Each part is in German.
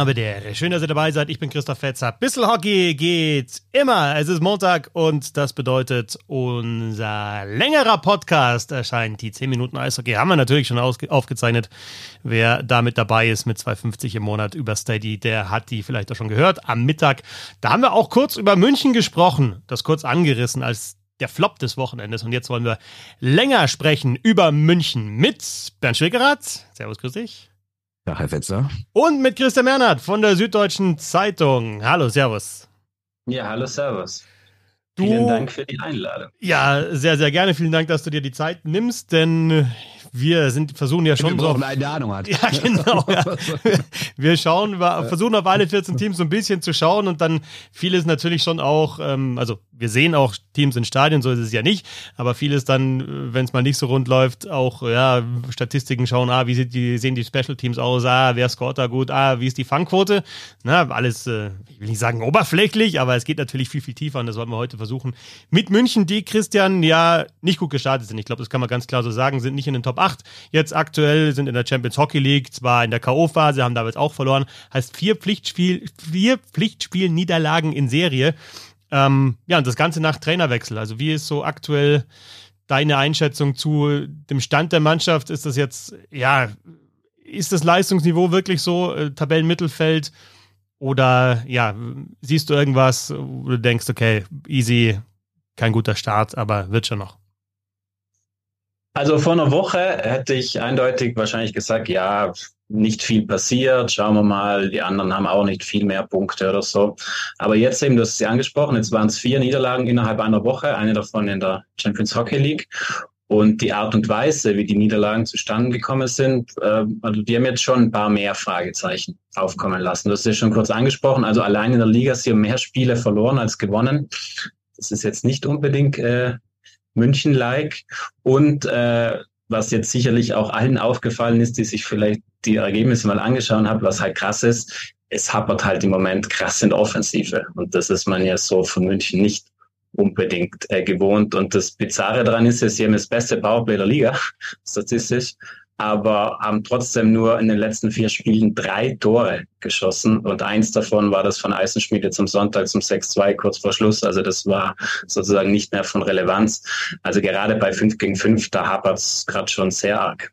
Habe der. Schön, dass ihr dabei seid. Ich bin Christoph Fetzer. Bissel Hockey geht immer. Es ist Montag und das bedeutet, unser längerer Podcast erscheint. Die 10 Minuten Eishockey haben wir natürlich schon aufgezeichnet. Wer damit dabei ist mit 2,50 im Monat über Steady, der hat die vielleicht auch schon gehört. Am Mittag, da haben wir auch kurz über München gesprochen. Das kurz angerissen als der Flop des Wochenendes. Und jetzt wollen wir länger sprechen über München mit Bernd Schwickerath. Servus, grüß dich. Ja, Herr Fetzer. Und mit Christian Mernert von der Süddeutschen Zeitung. Hallo, Servus. Ja, hallo, Servus. Du, Vielen Dank für die Einladung. Ja, sehr, sehr gerne. Vielen Dank, dass du dir die Zeit nimmst, denn wir sind, versuchen ja schon wir so. eine Ahnung hat. Ja, genau. Ja. Wir schauen, wir versuchen auf alle 14 Teams so ein bisschen zu schauen und dann vieles natürlich schon auch, ähm, also wir sehen auch Teams in Stadien, so ist es ja nicht, aber vieles dann, wenn es mal nicht so rund läuft, auch ja, Statistiken schauen, ah, wie sieht die, sehen die Special Teams aus, ah, wer scoret da gut, ah, wie ist die Fangquote? Na, alles, äh, ich will nicht sagen oberflächlich, aber es geht natürlich viel, viel tiefer und das wollen wir heute versuchen. Mit München, die Christian ja nicht gut gestartet sind. Ich glaube, das kann man ganz klar so sagen, sind nicht in den Top 8 jetzt aktuell, sind in der Champions Hockey League, zwar in der K.O.-Phase, haben damals auch verloren, heißt vier Pflichtspiel, vier Pflichtspiel-Niederlagen in Serie. Ähm, ja, und das Ganze nach Trainerwechsel. Also wie ist so aktuell deine Einschätzung zu dem Stand der Mannschaft? Ist das jetzt, ja, ist das Leistungsniveau wirklich so, äh, Tabellenmittelfeld? Oder ja, siehst du irgendwas, wo du denkst, okay, easy, kein guter Start, aber wird schon noch? Also vor einer Woche hätte ich eindeutig wahrscheinlich gesagt, ja, nicht viel passiert, schauen wir mal, die anderen haben auch nicht viel mehr Punkte oder so. Aber jetzt eben, du hast es ja angesprochen, jetzt waren es vier Niederlagen innerhalb einer Woche, eine davon in der Champions Hockey League. Und die Art und Weise, wie die Niederlagen zustande gekommen sind, äh, also die haben jetzt schon ein paar mehr Fragezeichen aufkommen lassen. Du hast ja schon kurz angesprochen, also allein in der Liga haben mehr Spiele verloren als gewonnen. Das ist jetzt nicht unbedingt äh, München-like. Und äh, was jetzt sicherlich auch allen aufgefallen ist, die sich vielleicht die Ergebnisse mal angeschaut haben, was halt krass ist, es hapert halt im Moment krass in der Offensive. Und das ist man ja so von München nicht unbedingt äh, gewohnt. Und das Bizarre daran ist, sie haben das beste Powerplay der Liga, statistisch aber haben trotzdem nur in den letzten vier Spielen drei Tore geschossen und eins davon war das von Eisenschmiede zum Sonntag zum 6-2 kurz vor Schluss. Also das war sozusagen nicht mehr von Relevanz. Also gerade bei 5 gegen 5, da hapert es gerade schon sehr arg.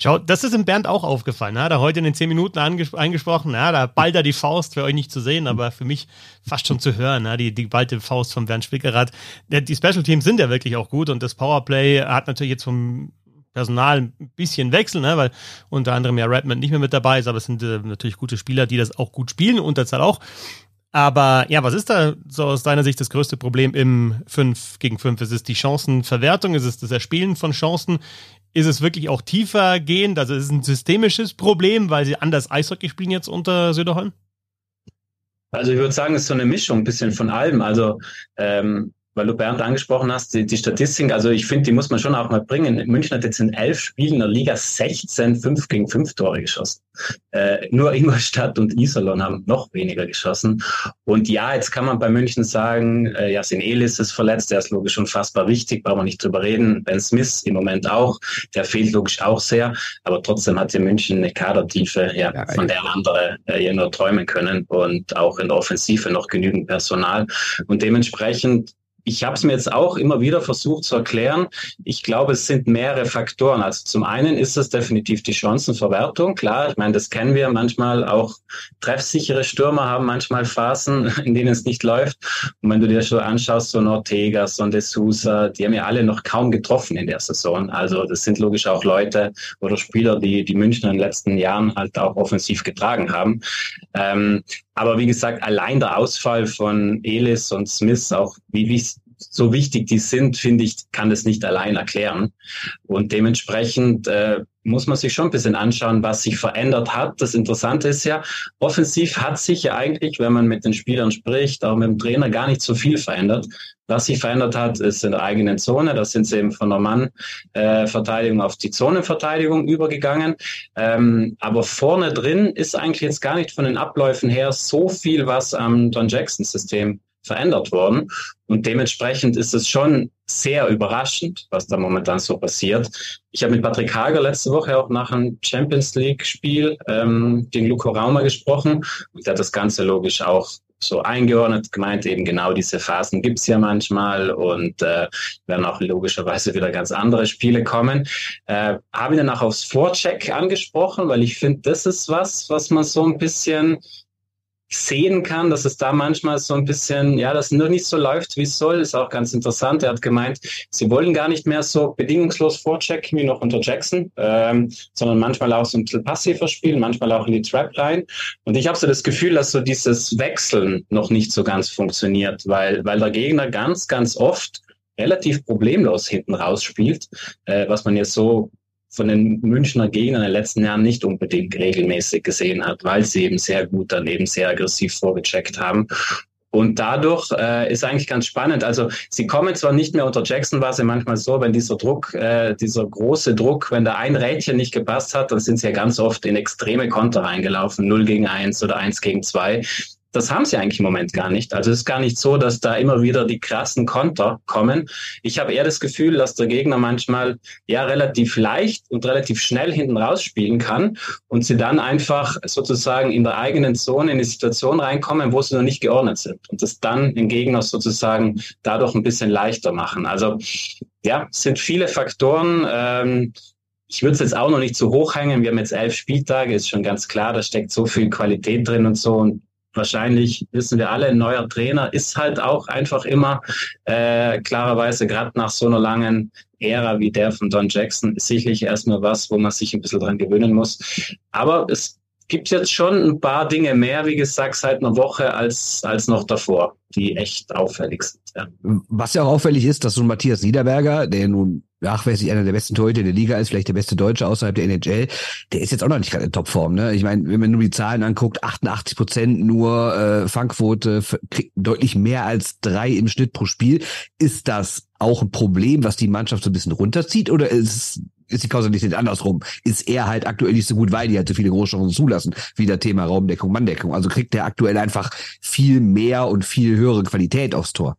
Schau, das ist im Bernd auch aufgefallen. Ne? Da heute in den zehn Minuten eingesprochen, na, da ballt er die Faust, für euch nicht zu sehen, aber für mich fast schon zu hören, ne? die, die ballte Faust von Bernd Spickerath. Die Special Teams sind ja wirklich auch gut und das Powerplay hat natürlich jetzt vom Personal ein bisschen wechseln, ne? weil unter anderem ja Redmond nicht mehr mit dabei ist, aber es sind äh, natürlich gute Spieler, die das auch gut spielen, Unterzahl auch. Aber ja, was ist da so aus deiner Sicht das größte Problem im 5 gegen 5? Ist es die Chancenverwertung? Ist es das Erspielen von Chancen? Ist es wirklich auch tiefer gehend? Also ist es ein systemisches Problem, weil sie anders Eishockey spielen jetzt unter Söderholm? Also ich würde sagen, es ist so eine Mischung, ein bisschen von allem. Also ähm, weil du Bernd angesprochen hast, die, die Statistik, also ich finde, die muss man schon auch mal bringen. München hat jetzt in elf Spielen in der Liga 16 5 gegen 5 Tore geschossen. Äh, nur Ingolstadt und Iserlohn haben noch weniger geschossen. Und ja, jetzt kann man bei München sagen, äh, Jasin Elis ist verletzt, der ist logisch unfassbar wichtig, brauchen wir nicht drüber reden. Ben Smith im Moment auch, der fehlt logisch auch sehr, aber trotzdem hat hier München eine Kadertiefe, ja, ja von der andere äh, ja nur träumen können und auch in der Offensive noch genügend Personal. Und dementsprechend ich habe es mir jetzt auch immer wieder versucht zu erklären. Ich glaube, es sind mehrere Faktoren. Also zum einen ist es definitiv die Chancenverwertung. Klar, ich meine, das kennen wir manchmal auch. Treffsichere Stürmer haben manchmal Phasen, in denen es nicht läuft. Und wenn du dir schon anschaust, so ein Ortega, so ein De Sousa, die haben ja alle noch kaum getroffen in der Saison. Also das sind logisch auch Leute oder Spieler, die die Münchner in den letzten Jahren halt auch offensiv getragen haben. Ähm, aber wie gesagt, allein der Ausfall von Elis und Smith, auch wie, wie so wichtig die sind, finde ich, kann das nicht allein erklären. Und dementsprechend äh, muss man sich schon ein bisschen anschauen, was sich verändert hat. Das Interessante ist ja, offensiv hat sich ja eigentlich, wenn man mit den Spielern spricht, auch mit dem Trainer gar nicht so viel verändert. Was sich verändert hat, ist in der eigenen Zone. Da sind sie eben von der Mann-Verteidigung auf die Zonenverteidigung übergegangen. Ähm, aber vorne drin ist eigentlich jetzt gar nicht von den Abläufen her so viel, was am Don Jackson-System verändert worden. Und dementsprechend ist es schon sehr überraschend, was da momentan so passiert. Ich habe mit Patrick Hager letzte Woche auch nach einem Champions League-Spiel ähm, gegen Luco Rauma gesprochen und der hat das Ganze logisch auch so eingeordnet, gemeint eben genau diese Phasen gibt's ja manchmal und äh, werden auch logischerweise wieder ganz andere Spiele kommen. Äh, Habe ihn dann auch aufs Vorcheck angesprochen, weil ich finde, das ist was, was man so ein bisschen sehen kann, dass es da manchmal so ein bisschen, ja, das nur nicht so läuft, wie es soll, ist auch ganz interessant. Er hat gemeint, sie wollen gar nicht mehr so bedingungslos vorchecken wie noch unter Jackson, ähm, sondern manchmal auch so ein bisschen passiver spielen, manchmal auch in die Trap rein. Und ich habe so das Gefühl, dass so dieses Wechseln noch nicht so ganz funktioniert, weil, weil der Gegner ganz, ganz oft relativ problemlos hinten rausspielt, äh, was man jetzt so von den Münchner Gegnern in den letzten Jahren nicht unbedingt regelmäßig gesehen hat, weil sie eben sehr gut dann eben sehr aggressiv vorgecheckt haben. Und dadurch äh, ist eigentlich ganz spannend. Also sie kommen zwar nicht mehr unter Jackson, war es manchmal so, wenn dieser Druck, äh, dieser große Druck, wenn da ein Rädchen nicht gepasst hat, dann sind sie ja ganz oft in extreme Konter reingelaufen, 0 gegen 1 oder 1 gegen 2 das haben sie eigentlich im Moment gar nicht. Also es ist gar nicht so, dass da immer wieder die krassen Konter kommen. Ich habe eher das Gefühl, dass der Gegner manchmal ja relativ leicht und relativ schnell hinten rausspielen kann und sie dann einfach sozusagen in der eigenen Zone in die Situation reinkommen, wo sie noch nicht geordnet sind und das dann den Gegner sozusagen dadurch ein bisschen leichter machen. Also ja, sind viele Faktoren. Ähm, ich würde es jetzt auch noch nicht zu hoch hängen. Wir haben jetzt elf Spieltage, ist schon ganz klar, da steckt so viel Qualität drin und so. Und wahrscheinlich wissen wir alle, ein neuer Trainer ist halt auch einfach immer äh, klarerweise gerade nach so einer langen Ära wie der von Don Jackson sicherlich erstmal was, wo man sich ein bisschen dran gewöhnen muss. Aber es gibt jetzt schon ein paar Dinge mehr, wie gesagt, seit einer Woche als, als noch davor, die echt auffällig sind. Ja. Was ja auch auffällig ist, dass so ein Matthias Niederberger, der nun nachweislich einer der besten Torhüter der Liga ist, vielleicht der beste Deutsche außerhalb der NHL, der ist jetzt auch noch nicht gerade in Topform. Ne? Ich meine, wenn man nur die Zahlen anguckt, 88 Prozent nur äh, Fangquote, deutlich mehr als drei im Schnitt pro Spiel. Ist das auch ein Problem, was die Mannschaft so ein bisschen runterzieht oder ist ist die Kausalität andersrum. Ist er halt aktuell nicht so gut, weil die halt so viele Großchancen zulassen, wie der Thema Raumdeckung, Manndeckung. Also kriegt er aktuell einfach viel mehr und viel höhere Qualität aufs Tor.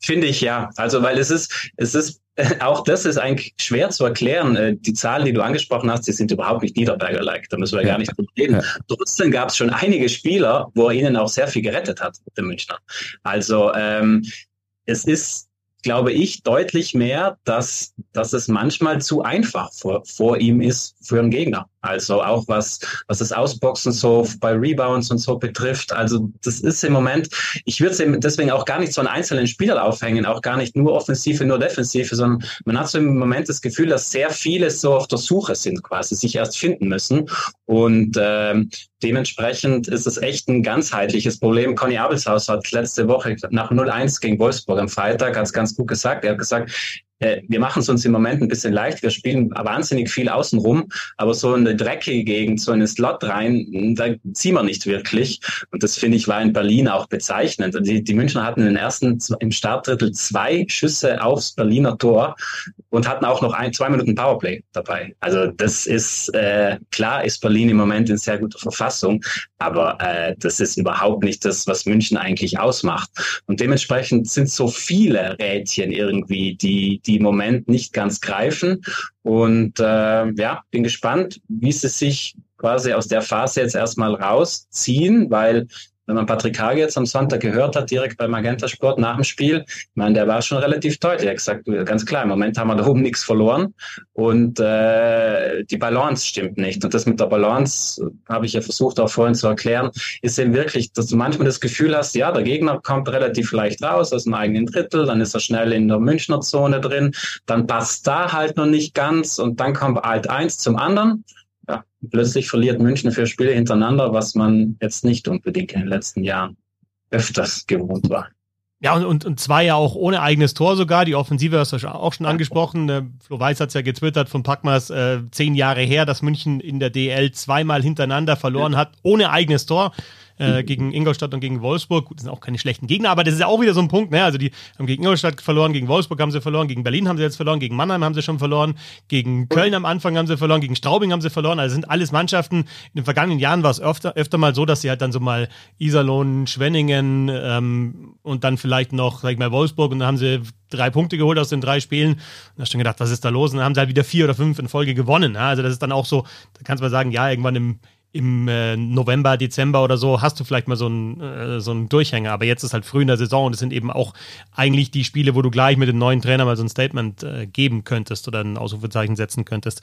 Finde ich ja. Also, weil es ist, es ist, auch das ist eigentlich schwer zu erklären. Äh, die Zahlen, die du angesprochen hast, die sind überhaupt nicht Niederberger-like. Da müssen wir ja. gar nicht drüber reden. Ja. Trotzdem gab es schon einige Spieler, wo er ihnen auch sehr viel gerettet hat, der Münchner. Also, ähm, es ist glaube ich, deutlich mehr, dass, dass es manchmal zu einfach vor, vor ihm ist für einen Gegner. Also auch was, was das Ausboxen so bei Rebounds und so betrifft. Also das ist im Moment, ich würde es deswegen auch gar nicht so einen einzelnen Spieler aufhängen, auch gar nicht nur Offensive, nur Defensive, sondern man hat so im Moment das Gefühl, dass sehr viele so auf der Suche sind, quasi sich erst finden müssen. Und ähm, dementsprechend ist es echt ein ganzheitliches Problem. Conny Abelshaus hat letzte Woche nach 0-1 gegen Wolfsburg am Freitag ganz, ganz gut gesagt. Er hat gesagt, wir machen es uns im Moment ein bisschen leicht. Wir spielen wahnsinnig viel außenrum, aber so eine dreckige Gegend, so einen Slot rein, da ziehen wir nicht wirklich. Und das finde ich war in Berlin auch bezeichnend. Die, die Münchner hatten in den ersten, im Startdrittel zwei Schüsse aufs Berliner Tor und hatten auch noch ein, zwei Minuten Powerplay dabei. Also das ist, äh, klar ist Berlin im Moment in sehr guter Verfassung, aber äh, das ist überhaupt nicht das, was München eigentlich ausmacht. Und dementsprechend sind so viele Rädchen irgendwie, die, die im Moment nicht ganz greifen. Und äh, ja, bin gespannt, wie sie sich quasi aus der Phase jetzt erstmal rausziehen, weil wenn man Patrick Hage jetzt am Sonntag gehört hat, direkt bei Magenta Sport nach dem Spiel, ich meine, der war schon relativ deutlich. Er hat gesagt, ganz klar, im Moment haben wir da oben nichts verloren und äh, die Balance stimmt nicht. Und das mit der Balance, habe ich ja versucht auch vorhin zu erklären, ist eben wirklich, dass du manchmal das Gefühl hast, ja, der Gegner kommt relativ leicht raus aus dem eigenen Drittel, dann ist er schnell in der Münchner Zone drin, dann passt da halt noch nicht ganz und dann kommt halt eins zum anderen ja, plötzlich verliert München für Spiele hintereinander, was man jetzt nicht unbedingt in den letzten Jahren öfters gewohnt war. Ja, und, und, und zwei ja auch ohne eigenes Tor sogar. Die Offensive hast du auch schon angesprochen. Äh, Flo Weiß hat es ja getwittert von Packmas äh, zehn Jahre her, dass München in der DL zweimal hintereinander verloren hat, ohne eigenes Tor. Äh, gegen Ingolstadt und gegen Wolfsburg. Gut, das sind auch keine schlechten Gegner, aber das ist ja auch wieder so ein Punkt. Ne? Also die haben gegen Ingolstadt verloren, gegen Wolfsburg haben sie verloren, gegen Berlin haben sie jetzt verloren, gegen Mannheim haben sie schon verloren, gegen Köln am Anfang haben sie verloren, gegen Straubing haben sie verloren. Also sind alles Mannschaften. In den vergangenen Jahren war es öfter, öfter mal so, dass sie halt dann so mal Iserlohn, Schwenningen ähm, und dann vielleicht noch, sag ich mal, Wolfsburg und dann haben sie drei Punkte geholt aus den drei Spielen. Und da hast du schon gedacht, was ist da los? Und dann haben sie halt wieder vier oder fünf in Folge gewonnen. Ja? Also das ist dann auch so, da kannst du mal sagen, ja, irgendwann im, im äh, November, Dezember oder so hast du vielleicht mal so einen, äh, so einen Durchhänger. Aber jetzt ist halt früh in der Saison und es sind eben auch eigentlich die Spiele, wo du gleich mit dem neuen Trainer mal so ein Statement äh, geben könntest oder ein Ausrufezeichen setzen könntest.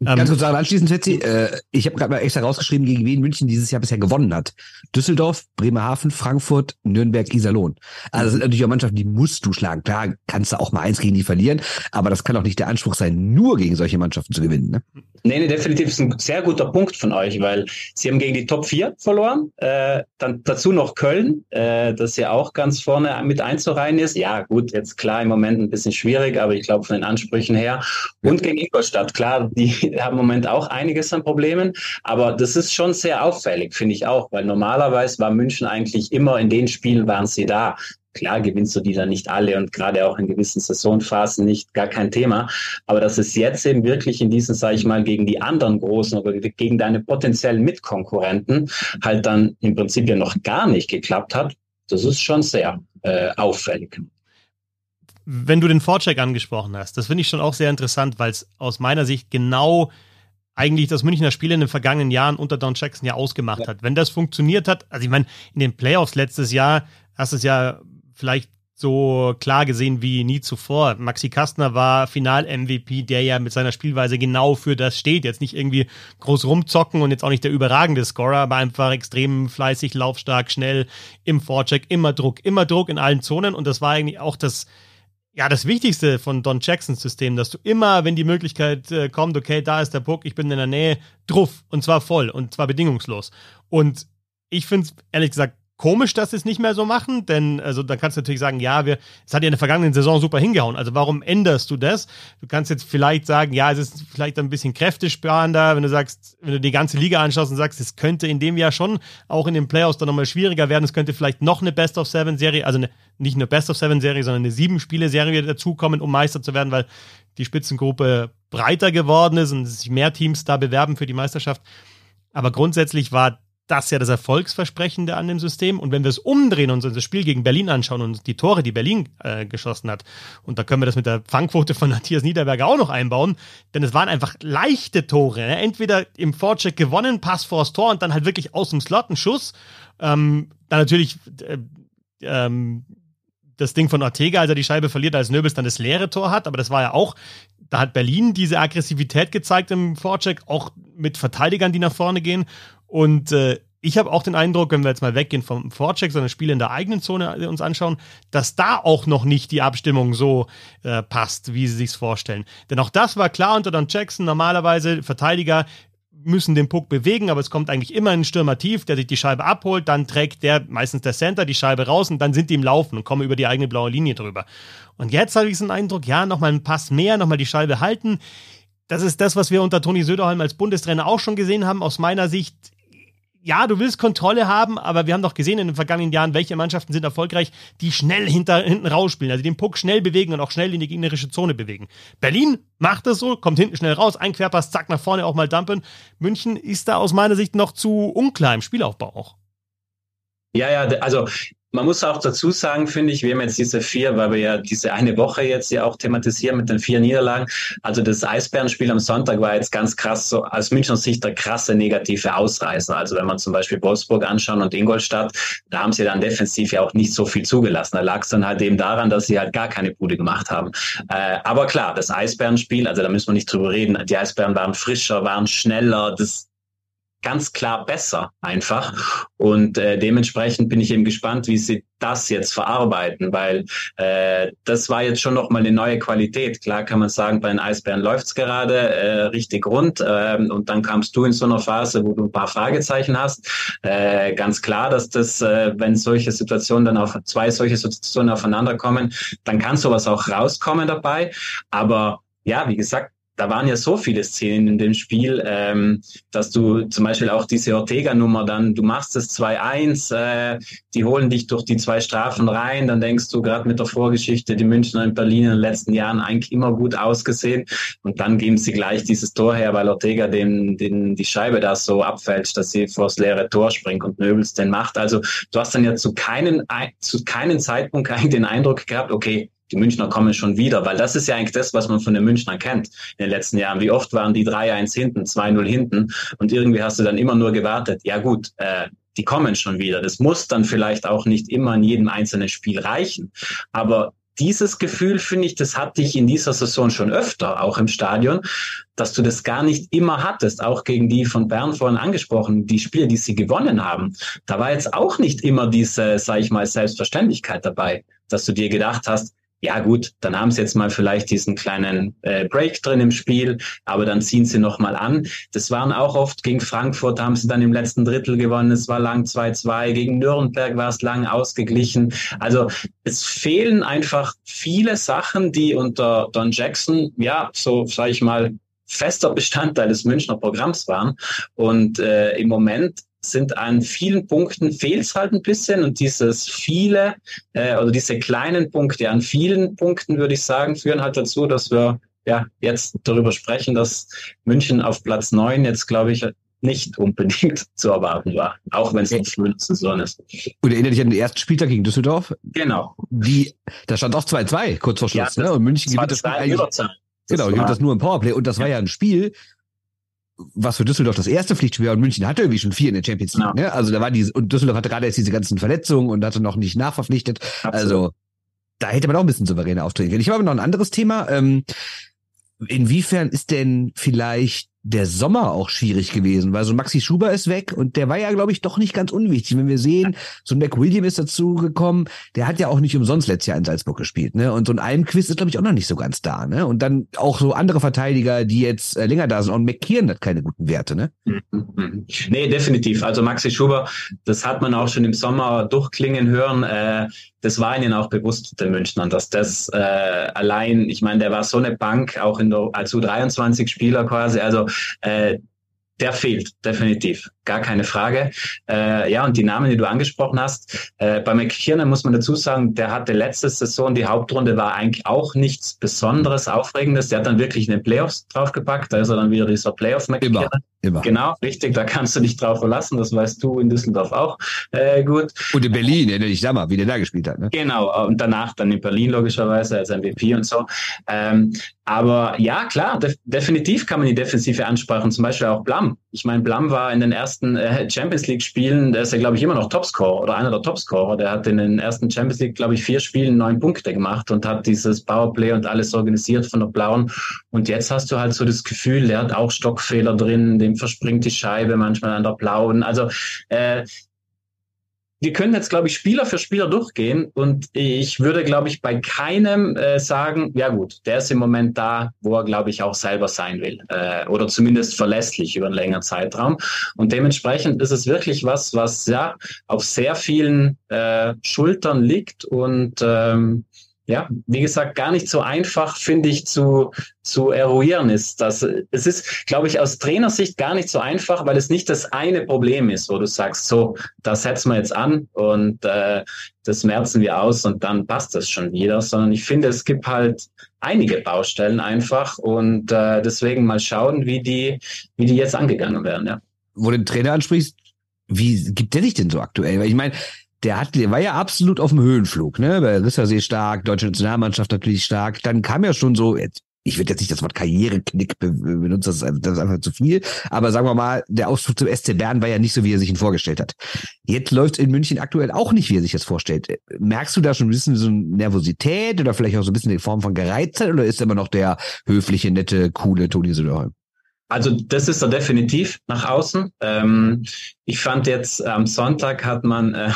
Ähm, Ganz kurz anschließend, Fetzi, äh, ich habe gerade mal extra rausgeschrieben, gegen wen München dieses Jahr bisher gewonnen hat. Düsseldorf, Bremerhaven, Frankfurt, Nürnberg, Iserlohn. Also das sind natürlich auch Mannschaften, die musst du schlagen. Klar, kannst du auch mal eins gegen die verlieren, aber das kann auch nicht der Anspruch sein, nur gegen solche Mannschaften zu gewinnen. Ne? Nee, nee, definitiv ist ein sehr guter Punkt von euch, weil sie haben gegen die Top 4 verloren, äh, dann dazu noch Köln, äh, das ja auch ganz vorne mit einzureihen ist. Ja, gut, jetzt klar im Moment ein bisschen schwierig, aber ich glaube von den Ansprüchen her. Und gegen Ingolstadt, klar, die haben im Moment auch einiges an Problemen, aber das ist schon sehr auffällig, finde ich auch, weil normalerweise war München eigentlich immer in den Spielen waren sie da. Klar gewinnst du die dann nicht alle und gerade auch in gewissen Saisonphasen nicht, gar kein Thema. Aber dass es jetzt eben wirklich in diesen, sage ich mal, gegen die anderen Großen oder gegen deine potenziellen Mitkonkurrenten halt dann im Prinzip ja noch gar nicht geklappt hat, das ist schon sehr äh, auffällig wenn du den Vorcheck angesprochen hast, das finde ich schon auch sehr interessant, weil es aus meiner Sicht genau eigentlich das Münchner Spiel in den vergangenen Jahren unter Don Jackson ja ausgemacht ja. hat. Wenn das funktioniert hat, also ich meine, in den Playoffs letztes Jahr hast du es ja vielleicht so klar gesehen wie nie zuvor. Maxi Kastner war Final-MVP, der ja mit seiner Spielweise genau für das steht. Jetzt nicht irgendwie groß rumzocken und jetzt auch nicht der überragende Scorer, aber einfach extrem fleißig, laufstark, schnell im Vorcheck, immer Druck, immer Druck in allen Zonen. Und das war eigentlich auch das, ja, das Wichtigste von Don Jacksons System, dass du immer, wenn die Möglichkeit äh, kommt, okay, da ist der Puck, ich bin in der Nähe, druff und zwar voll und zwar bedingungslos. Und ich finde es ehrlich gesagt komisch, dass sie es nicht mehr so machen, denn also da kannst du natürlich sagen, ja, wir, es hat ja in der vergangenen Saison super hingehauen. Also warum änderst du das? Du kannst jetzt vielleicht sagen, ja, es ist vielleicht ein bisschen kräftesparender, wenn du sagst, wenn du die ganze Liga anschaust und sagst, es könnte in dem Jahr schon auch in den Playoffs dann nochmal schwieriger werden. Es könnte vielleicht noch eine Best of Seven Serie, also eine, nicht eine Best of Seven Serie, sondern eine sieben Spiele Serie dazukommen, um Meister zu werden, weil die Spitzengruppe breiter geworden ist und sich mehr Teams da bewerben für die Meisterschaft. Aber grundsätzlich war das ist ja das Erfolgsversprechende an dem System. Und wenn wir es umdrehen und uns das Spiel gegen Berlin anschauen und die Tore, die Berlin äh, geschossen hat, und da können wir das mit der Fangquote von Matthias Niederberger auch noch einbauen, denn es waren einfach leichte Tore. Ne? Entweder im Vorcheck gewonnen, Pass vors Tor und dann halt wirklich aus dem Slot ein Schuss. Ähm, dann natürlich äh, ähm, das Ding von Ortega, als er die Scheibe verliert, als Nöbels dann das leere Tor hat, aber das war ja auch, da hat Berlin diese Aggressivität gezeigt im Vorcheck, auch mit Verteidigern, die nach vorne gehen. Und äh, ich habe auch den Eindruck, wenn wir jetzt mal weggehen vom Vorcheck, sondern Spiele in der eigenen Zone uns anschauen, dass da auch noch nicht die Abstimmung so äh, passt, wie sie sich's vorstellen. Denn auch das war klar unter Don Jackson. Normalerweise Verteidiger müssen den Puck bewegen, aber es kommt eigentlich immer ein Stürmer tief, der sich die Scheibe abholt, dann trägt der, meistens der Center, die Scheibe raus und dann sind die im Laufen und kommen über die eigene blaue Linie drüber. Und jetzt habe ich so einen Eindruck, ja, nochmal einen Pass mehr, nochmal die Scheibe halten. Das ist das, was wir unter Toni Söderholm als Bundestrainer auch schon gesehen haben. Aus meiner Sicht ja, du willst Kontrolle haben, aber wir haben doch gesehen in den vergangenen Jahren, welche Mannschaften sind erfolgreich, die schnell hinter, hinten rausspielen, also den Puck schnell bewegen und auch schnell in die gegnerische Zone bewegen. Berlin macht das so, kommt hinten schnell raus, ein Querpass, zack, nach vorne auch mal dumpen. München ist da aus meiner Sicht noch zu unklar im Spielaufbau auch. Ja, ja, also man muss auch dazu sagen, finde ich, wir haben jetzt diese vier, weil wir ja diese eine Woche jetzt ja auch thematisieren mit den vier Niederlagen. Also das Eisbärenspiel am Sonntag war jetzt ganz krass, so aus Münchner Sicht der krasse negative Ausreißer. Also wenn man zum Beispiel Wolfsburg anschauen und Ingolstadt, da haben sie dann defensiv ja auch nicht so viel zugelassen. Da lag es dann halt eben daran, dass sie halt gar keine Bude gemacht haben. Äh, aber klar, das Eisbärenspiel, also da müssen wir nicht drüber reden. Die Eisbären waren frischer, waren schneller. Das, ganz klar besser einfach. Und äh, dementsprechend bin ich eben gespannt, wie sie das jetzt verarbeiten, weil äh, das war jetzt schon nochmal eine neue Qualität. Klar kann man sagen, bei den Eisbären läuft's gerade äh, richtig rund äh, und dann kamst du in so einer Phase, wo du ein paar Fragezeichen hast. Äh, ganz klar, dass das, äh, wenn solche Situationen dann auf zwei solche Situationen aufeinander kommen, dann kann sowas auch rauskommen dabei. Aber ja, wie gesagt, da waren ja so viele Szenen in dem Spiel, ähm, dass du zum Beispiel auch diese Ortega-Nummer dann, du machst es 2-1, äh, die holen dich durch die zwei Strafen rein, dann denkst du gerade mit der Vorgeschichte, die Münchner in Berlin in den letzten Jahren eigentlich immer gut ausgesehen und dann geben sie gleich dieses Tor her, weil Ortega den, den die Scheibe da so abfälscht, dass sie vors leere Tor springt und Nöbels den macht. Also du hast dann ja zu keinen, zu keinen Zeitpunkt eigentlich den Eindruck gehabt, okay, die Münchner kommen schon wieder, weil das ist ja eigentlich das, was man von den Münchnern kennt in den letzten Jahren. Wie oft waren die 3-1 hinten, 2-0 hinten und irgendwie hast du dann immer nur gewartet, ja gut, äh, die kommen schon wieder. Das muss dann vielleicht auch nicht immer in jedem einzelnen Spiel reichen, aber dieses Gefühl, finde ich, das hatte ich in dieser Saison schon öfter, auch im Stadion, dass du das gar nicht immer hattest, auch gegen die von Bern vorhin angesprochen, die Spiele, die sie gewonnen haben. Da war jetzt auch nicht immer diese, sage ich mal, Selbstverständlichkeit dabei, dass du dir gedacht hast, ja gut, dann haben sie jetzt mal vielleicht diesen kleinen äh, Break drin im Spiel, aber dann ziehen sie nochmal an. Das waren auch oft gegen Frankfurt, haben sie dann im letzten Drittel gewonnen, es war lang 2-2, gegen Nürnberg war es lang ausgeglichen. Also es fehlen einfach viele Sachen, die unter Don Jackson, ja, so sage ich mal, fester Bestandteil des Münchner Programms waren. Und äh, im Moment sind an vielen Punkten fehlt es halt ein bisschen und dieses viele äh, oder diese kleinen Punkte an vielen Punkten würde ich sagen führen halt dazu, dass wir ja jetzt darüber sprechen, dass München auf Platz neun jetzt glaube ich nicht unbedingt zu erwarten war, auch wenn es eine schöne Saison ist. Und erinnere dich an den ersten Spieltag gegen Düsseldorf? Genau. Die, da stand auch 2-2 kurz vor Schluss, ja, ne? Und München gewinnt das Spiel eigentlich. Genau, gewinnt das nur im Powerplay und das ja. war ja ein Spiel, was für Düsseldorf das erste Pflichtspiel war und München hatte irgendwie schon vier in der Champions League. Ja. Ne? Also da war die und Düsseldorf hatte gerade erst diese ganzen Verletzungen und hatte noch nicht nachverpflichtet. Absolut. Also da hätte man auch ein bisschen souveräner auftreten können. Ich habe aber noch ein anderes Thema. Ähm, inwiefern ist denn vielleicht der Sommer auch schwierig gewesen, weil so Maxi Schuber ist weg und der war ja, glaube ich, doch nicht ganz unwichtig. Wenn wir sehen, so ein McWilliam ist dazu gekommen, der hat ja auch nicht umsonst letztes Jahr in Salzburg gespielt, ne? Und so ein Almquist ist, glaube ich, auch noch nicht so ganz da, ne? Und dann auch so andere Verteidiger, die jetzt äh, länger da sind. Und McKeon hat keine guten Werte, ne? Nee, definitiv. Also Maxi Schuber, das hat man auch schon im Sommer durchklingen hören. Äh, das war ihnen auch bewusst, den Münchnern, dass das äh, allein, ich meine, der war so eine Bank, auch in der, als U23-Spieler quasi, also äh, der fehlt definitiv, gar keine Frage. Äh, ja, und die Namen, die du angesprochen hast, äh, bei McKiernan muss man dazu sagen, der hatte letzte Saison, die Hauptrunde war eigentlich auch nichts Besonderes, Aufregendes. Der hat dann wirklich in den Playoffs draufgepackt, da ist er dann wieder dieser Playoff McKiernan. Immer. Genau, richtig, da kannst du dich drauf verlassen, das weißt du in Düsseldorf auch äh, gut. Und in Berlin, erinnere dich da mal, wie der da gespielt hat. Ne? Genau, und danach dann in Berlin logischerweise als MVP und so. Ähm, aber ja, klar, def definitiv kann man die Defensive ansprechen, zum Beispiel auch Blam. Ich meine, Blam war in den ersten äh, Champions League-Spielen, der ist ja, glaube ich, immer noch Topscorer oder einer der Topscorer. Der hat in den ersten Champions League, glaube ich, vier Spielen neun Punkte gemacht und hat dieses Powerplay und alles organisiert von der Blauen. Und jetzt hast du halt so das Gefühl, der hat auch Stockfehler drin, dem verspringt die Scheibe manchmal an der Blauen. Also äh, wir können jetzt, glaube ich, Spieler für Spieler durchgehen und ich würde, glaube ich, bei keinem äh, sagen, ja gut, der ist im Moment da, wo er, glaube ich, auch selber sein will äh, oder zumindest verlässlich über einen längeren Zeitraum. Und dementsprechend ist es wirklich was, was ja auf sehr vielen äh, Schultern liegt und ähm, ja, wie gesagt, gar nicht so einfach, finde ich, zu, zu eruieren ist. Das, es ist, glaube ich, aus Trainersicht gar nicht so einfach, weil es nicht das eine Problem ist, wo du sagst, so, das setzen wir jetzt an und äh, das merzen wir aus und dann passt das schon wieder, sondern ich finde, es gibt halt einige Baustellen einfach und äh, deswegen mal schauen, wie die, wie die jetzt angegangen werden, ja. Wo du den Trainer ansprichst, wie gibt der sich denn so aktuell? Weil ich meine, der hat, der war ja absolut auf dem Höhenflug, ne? Bei Rissersee stark, deutsche Nationalmannschaft natürlich stark. Dann kam ja schon so, jetzt, ich würde jetzt nicht das Wort Karriereknick benutzen, das ist, das ist einfach zu viel. Aber sagen wir mal, der Ausflug zum SC Bern war ja nicht so, wie er sich ihn vorgestellt hat. Jetzt läuft in München aktuell auch nicht, wie er sich das vorstellt. Merkst du da schon ein bisschen so eine Nervosität oder vielleicht auch so ein bisschen die Form von Gereiztheit oder ist er immer noch der höfliche, nette, coole Toni Söderholm? Also das ist er definitiv nach außen. Ähm, ich fand jetzt am Sonntag hat man äh,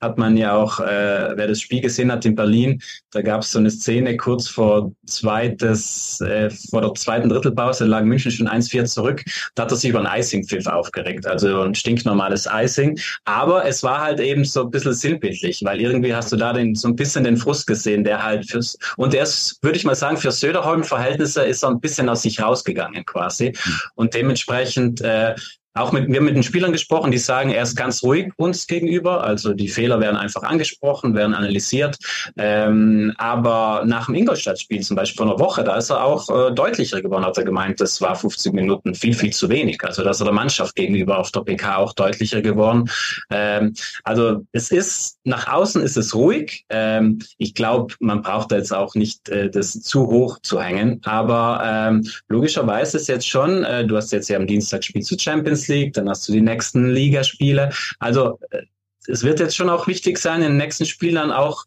hat man ja auch, äh, wer das Spiel gesehen hat in Berlin, da gab es so eine Szene kurz vor zweites äh, vor der zweiten Drittelpause lag München schon 1-4 zurück. Da hat er sich über ein Icing-Pfiff aufgeregt, also ein stinknormales Icing. Aber es war halt eben so ein bisschen sinnbildlich, weil irgendwie hast du da den, so ein bisschen den Frust gesehen, der halt fürs und der ist, würde ich mal sagen, für Söderholm-Verhältnisse ist er ein bisschen aus sich rausgegangen quasi. Und dementsprechend äh, auch mit, wir haben mit den Spielern gesprochen, die sagen, er ist ganz ruhig uns gegenüber. Also die Fehler werden einfach angesprochen, werden analysiert. Ähm, aber nach dem Ingolstadt-Spiel zum Beispiel vor einer Woche, da ist er auch äh, deutlicher geworden, hat er gemeint, das war 50 Minuten viel, viel zu wenig. Also da ist er der Mannschaft gegenüber auf der PK auch deutlicher geworden. Ähm, also es ist, nach außen ist es ruhig. Ähm, ich glaube, man braucht da jetzt auch nicht äh, das zu hoch zu hängen. Aber ähm, logischerweise ist jetzt schon, äh, du hast jetzt ja am Dienstag Spiel zu Champions League, dann hast du die nächsten Ligaspiele. Also äh, es wird jetzt schon auch wichtig sein, in den nächsten Spielen dann auch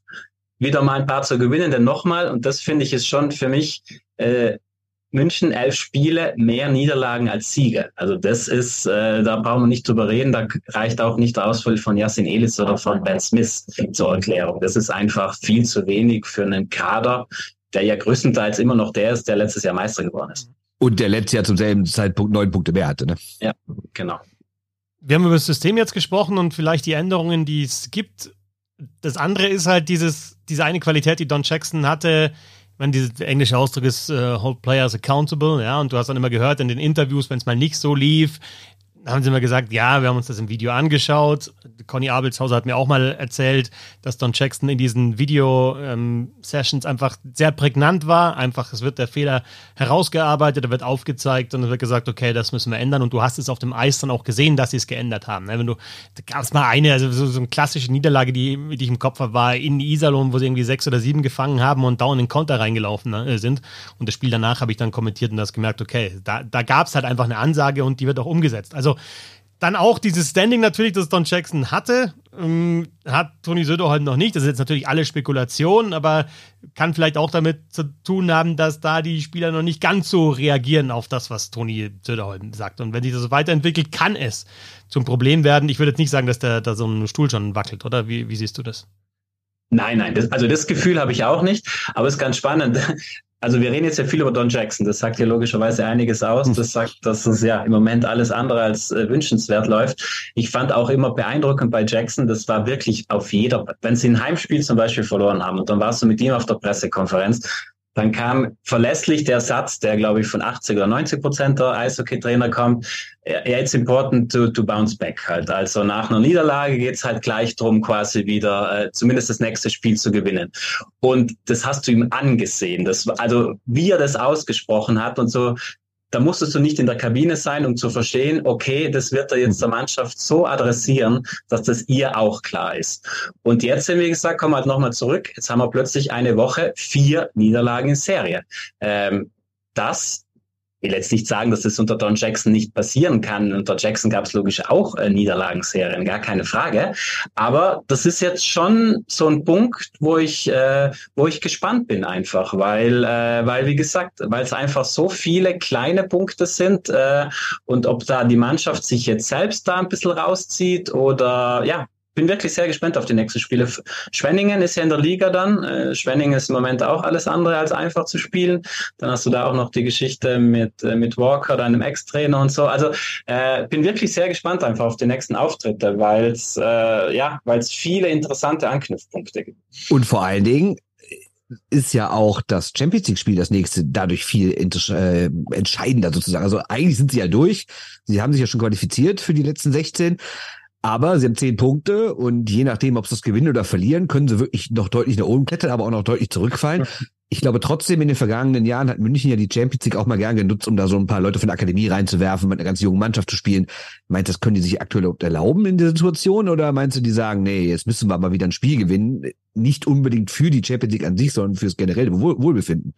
wieder mal ein paar zu gewinnen. Denn nochmal, und das finde ich ist schon für mich, äh, München elf Spiele, mehr Niederlagen als Siege. Also das ist, äh, da brauchen wir nicht drüber reden. Da reicht auch nicht der Ausfall von Yassin Elis oder von Ben Smith zur Erklärung. Das ist einfach viel zu wenig für einen Kader, der ja größtenteils immer noch der ist, der letztes Jahr Meister geworden ist. Und der letztes Jahr zum selben Zeitpunkt neun Punkte mehr hatte, ne? Ja, genau. Wir haben über das System jetzt gesprochen und vielleicht die Änderungen, die es gibt. Das andere ist halt dieses, diese eine Qualität, die Don Jackson hatte. Ich meine, dieser englische Ausdruck ist uh, Hold Players Accountable, ja, und du hast dann immer gehört in den Interviews, wenn es mal nicht so lief, haben sie immer gesagt, ja, wir haben uns das im Video angeschaut. Conny Abelshauser hat mir auch mal erzählt, dass Don Jackson in diesen Video-Sessions ähm, einfach sehr prägnant war. Einfach, es wird der Fehler herausgearbeitet, er wird aufgezeigt und es wird gesagt, okay, das müssen wir ändern. Und du hast es auf dem Eis dann auch gesehen, dass sie es geändert haben. Ne? Wenn du, da gab es mal eine, also so, so eine klassische Niederlage, die, die ich im Kopf habe, war in Iserlohn, wo sie irgendwie sechs oder sieben gefangen haben und dauernd in Konter reingelaufen ne, sind. Und das Spiel danach habe ich dann kommentiert und das gemerkt, okay, da, da gab es halt einfach eine Ansage und die wird auch umgesetzt. Also dann auch dieses Standing natürlich, das Don Jackson hatte, ähm, hat Toni Söderholm noch nicht. Das ist jetzt natürlich alle Spekulation, aber kann vielleicht auch damit zu tun haben, dass da die Spieler noch nicht ganz so reagieren auf das, was Toni Söderholm sagt. Und wenn sich das so weiterentwickelt, kann es zum Problem werden. Ich würde jetzt nicht sagen, dass da so ein Stuhl schon wackelt, oder? Wie, wie siehst du das? Nein, nein, das, also das Gefühl habe ich auch nicht, aber es ist ganz spannend. Also wir reden jetzt ja viel über Don Jackson. Das sagt ja logischerweise einiges aus. Das sagt, dass es ja im Moment alles andere als äh, wünschenswert läuft. Ich fand auch immer beeindruckend bei Jackson, das war wirklich auf jeder, wenn sie ein Heimspiel zum Beispiel verloren haben und dann warst du mit ihm auf der Pressekonferenz, dann kam verlässlich der Satz, der glaube ich von 80 oder 90 Prozent der Eishockey-Trainer kommt, it's important to, to bounce back halt. Also nach einer Niederlage geht's halt gleich drum, quasi wieder äh, zumindest das nächste Spiel zu gewinnen. Und das hast du ihm angesehen. Das, also wie er das ausgesprochen hat und so, da musstest du nicht in der Kabine sein, um zu verstehen, okay, das wird er jetzt der Mannschaft so adressieren, dass das ihr auch klar ist. Und jetzt, wie gesagt, kommen wir halt nochmal zurück. Jetzt haben wir plötzlich eine Woche vier Niederlagen in Serie. Ähm, das will jetzt nicht sagen, dass das unter Don Jackson nicht passieren kann. Unter Jackson gab es logisch auch äh, Niederlagenserien, gar keine Frage. Aber das ist jetzt schon so ein Punkt, wo ich, äh, wo ich gespannt bin einfach, weil, äh, weil wie gesagt, weil es einfach so viele kleine Punkte sind äh, und ob da die Mannschaft sich jetzt selbst da ein bisschen rauszieht oder ja, bin wirklich sehr gespannt auf die nächsten Spiele. Schwenningen ist ja in der Liga dann. Äh, Schwenningen ist im Moment auch alles andere als einfach zu spielen. Dann hast du da auch noch die Geschichte mit, äh, mit Walker, deinem Ex-Trainer und so. Also äh, bin wirklich sehr gespannt einfach auf die nächsten Auftritte, weil es äh, ja, viele interessante Anknüpfpunkte gibt. Und vor allen Dingen ist ja auch das Champions League Spiel das nächste dadurch viel äh, entscheidender sozusagen. Also eigentlich sind sie ja durch. Sie haben sich ja schon qualifiziert für die letzten 16. Aber sie haben zehn Punkte und je nachdem, ob sie das gewinnen oder verlieren, können sie wirklich noch deutlich nach oben klettern, aber auch noch deutlich zurückfallen. Ich glaube trotzdem, in den vergangenen Jahren hat München ja die Champions League auch mal gern genutzt, um da so ein paar Leute von der Akademie reinzuwerfen, mit einer ganz jungen Mannschaft zu spielen. Meinst du, das können die sich aktuell erlauben in der Situation oder meinst du, die sagen, nee, jetzt müssen wir mal wieder ein Spiel gewinnen? Nicht unbedingt für die Champions League an sich, sondern fürs generelle Wohl Wohlbefinden.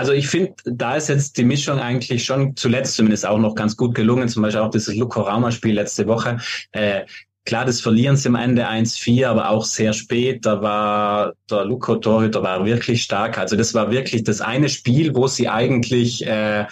Also ich finde, da ist jetzt die Mischung eigentlich schon zuletzt zumindest auch noch ganz gut gelungen. Zum Beispiel auch dieses Luco Rauma Spiel letzte Woche. Äh, klar, das Verlieren sie am Ende 1-4, aber auch sehr spät. Da war der Luco Torhüter war wirklich stark. Also das war wirklich das eine Spiel, wo sie eigentlich äh,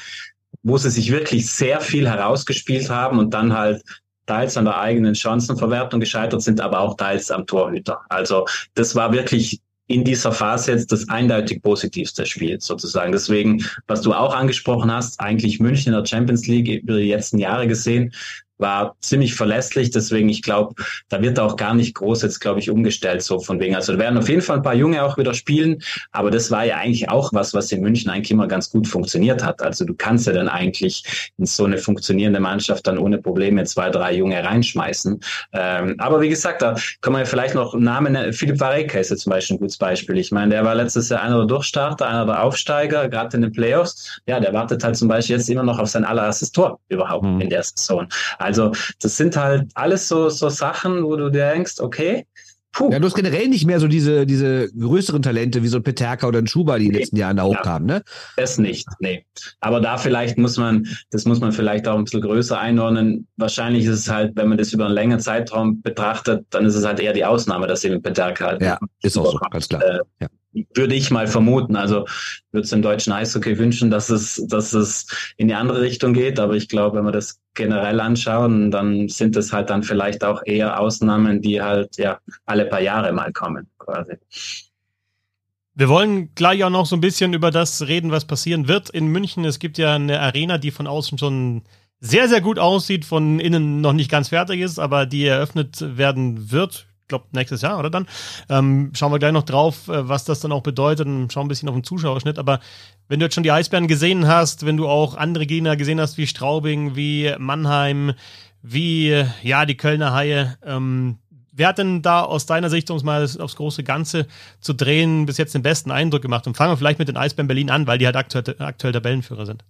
wo sie sich wirklich sehr viel herausgespielt haben und dann halt teils an der eigenen Chancenverwertung gescheitert sind, aber auch teils am Torhüter. Also das war wirklich in dieser Phase jetzt das eindeutig positivste Spiel sozusagen. Deswegen, was du auch angesprochen hast, eigentlich München in der Champions League über die letzten Jahre gesehen, war ziemlich verlässlich. Deswegen, ich glaube, da wird auch gar nicht groß jetzt, glaube ich, umgestellt, so von wegen. Also da werden auf jeden Fall ein paar Junge auch wieder spielen. Aber das war ja eigentlich auch was, was in München eigentlich immer ganz gut funktioniert hat. Also du kannst ja dann eigentlich in so eine funktionierende Mannschaft dann ohne Probleme zwei, drei Junge reinschmeißen. Ähm, aber wie gesagt, da kann man ja vielleicht noch Namen, Philipp Vareka ist jetzt zum Beispiel ein gutes Beispiel. Ich meine, der war letztes Jahr einer der Durchstarter, einer der Aufsteiger, gerade in den Playoffs. Ja, der wartet halt zum Beispiel jetzt immer noch auf sein allererstes Tor überhaupt mhm. in der Saison. Also das sind halt alles so, so Sachen, wo du denkst, okay, Puh. Ja, du hast generell nicht mehr so diese, diese größeren Talente wie so ein Peterka oder ein Schuber, die in den letzten Jahren da hochkamen, ne? Das nicht, nee. Aber da vielleicht muss man, das muss man vielleicht auch ein bisschen größer einordnen. Wahrscheinlich ist es halt, wenn man das über einen längeren Zeitraum betrachtet, dann ist es halt eher die Ausnahme, dass eben Peterka halt. Ja, ist auch so, ganz klar. Äh, ja würde ich mal vermuten. Also würde es dem deutschen Eishockey wünschen, dass es, dass es in die andere Richtung geht. Aber ich glaube, wenn wir das generell anschauen, dann sind es halt dann vielleicht auch eher Ausnahmen, die halt ja alle paar Jahre mal kommen, quasi. Wir wollen gleich auch noch so ein bisschen über das reden, was passieren wird in München. Es gibt ja eine Arena, die von außen schon sehr, sehr gut aussieht, von innen noch nicht ganz fertig ist, aber die eröffnet werden wird glaube, nächstes Jahr, oder dann? Ähm, schauen wir gleich noch drauf, äh, was das dann auch bedeutet und schauen ein bisschen auf den Zuschauerschnitt. Aber wenn du jetzt schon die Eisbären gesehen hast, wenn du auch andere Gegner gesehen hast, wie Straubing, wie Mannheim, wie, ja, die Kölner Haie, ähm, wer hat denn da aus deiner Sicht, um es mal aufs große Ganze zu drehen, bis jetzt den besten Eindruck gemacht? Und fangen wir vielleicht mit den Eisbären Berlin an, weil die halt aktuell, aktuell Tabellenführer sind.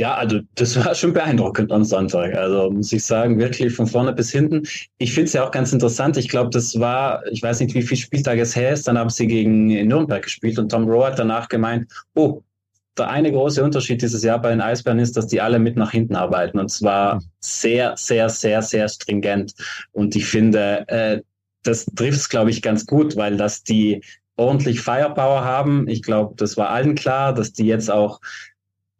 Ja, also das war schon beeindruckend am Sonntag. Also muss ich sagen, wirklich von vorne bis hinten. Ich finde es ja auch ganz interessant. Ich glaube, das war, ich weiß nicht, wie viele Spieltage es her ist. Dann haben sie gegen Nürnberg gespielt und Tom Rowe hat danach gemeint, oh, der eine große Unterschied dieses Jahr bei den Eisbären ist, dass die alle mit nach hinten arbeiten und zwar sehr, sehr, sehr, sehr stringent. Und ich finde, äh, das trifft es, glaube ich, ganz gut, weil dass die ordentlich Firepower haben. Ich glaube, das war allen klar, dass die jetzt auch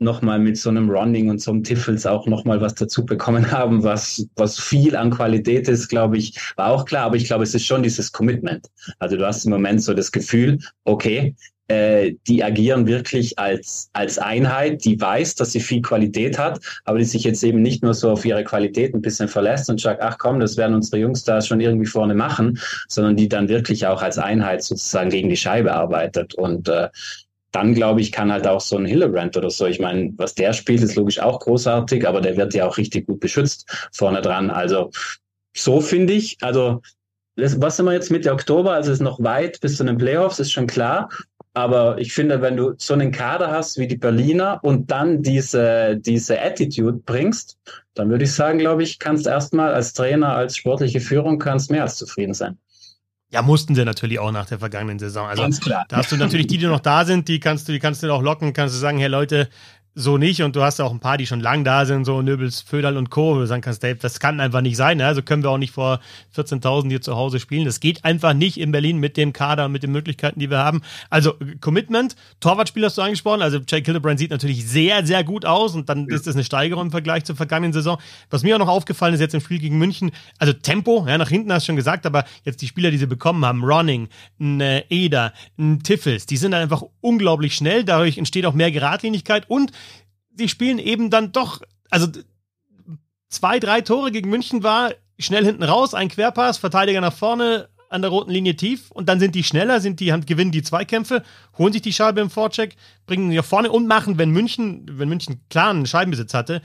nochmal mit so einem Running und so einem Tiffels auch nochmal was dazu bekommen haben, was, was viel an Qualität ist, glaube ich, war auch klar. Aber ich glaube, es ist schon dieses Commitment. Also du hast im Moment so das Gefühl, okay, äh, die agieren wirklich als, als Einheit, die weiß, dass sie viel Qualität hat, aber die sich jetzt eben nicht nur so auf ihre Qualität ein bisschen verlässt und sagt, ach komm, das werden unsere Jungs da schon irgendwie vorne machen, sondern die dann wirklich auch als Einheit sozusagen gegen die Scheibe arbeitet. Und äh, dann glaube ich, kann halt auch so ein Hillebrand oder so. Ich meine, was der spielt, ist logisch auch großartig, aber der wird ja auch richtig gut beschützt vorne dran. Also so finde ich, also was sind wir jetzt Mitte Oktober? Also es ist noch weit bis zu den Playoffs, ist schon klar. Aber ich finde, wenn du so einen Kader hast wie die Berliner und dann diese, diese Attitude bringst, dann würde ich sagen, glaube ich, kannst erstmal als Trainer, als sportliche Führung, kannst mehr als zufrieden sein. Ja, mussten sie natürlich auch nach der vergangenen Saison. Also Ganz klar. da hast du natürlich die, die noch da sind, die kannst du, die kannst du auch locken, kannst du sagen, hey Leute, so nicht. Und du hast auch ein paar, die schon lang da sind, so Nöbels, Föderl und Co. Wo du sagen kannst, Dave, das kann einfach nicht sein. Ne? Also können wir auch nicht vor 14.000 hier zu Hause spielen. Das geht einfach nicht in Berlin mit dem Kader, mit den Möglichkeiten, die wir haben. Also Commitment, Torwartspiel hast du angesprochen. Also Jake Hildebrand sieht natürlich sehr, sehr gut aus und dann ja. ist das eine Steigerung im Vergleich zur vergangenen Saison. Was mir auch noch aufgefallen ist jetzt im Spiel gegen München, also Tempo, ja, nach hinten hast du schon gesagt, aber jetzt die Spieler, die sie bekommen haben, Ronning, ein äh, Eder, ein Tiffels, die sind dann einfach unglaublich schnell. Dadurch entsteht auch mehr Geradlinigkeit und die spielen eben dann doch, also zwei, drei Tore gegen München war schnell hinten raus, ein Querpass, Verteidiger nach vorne, an der roten Linie tief und dann sind die schneller, sind die, gewinnen die Zweikämpfe, holen sich die Scheibe im Vorcheck, bringen sie nach vorne und machen, wenn München, wenn München klaren Scheibenbesitz hatte,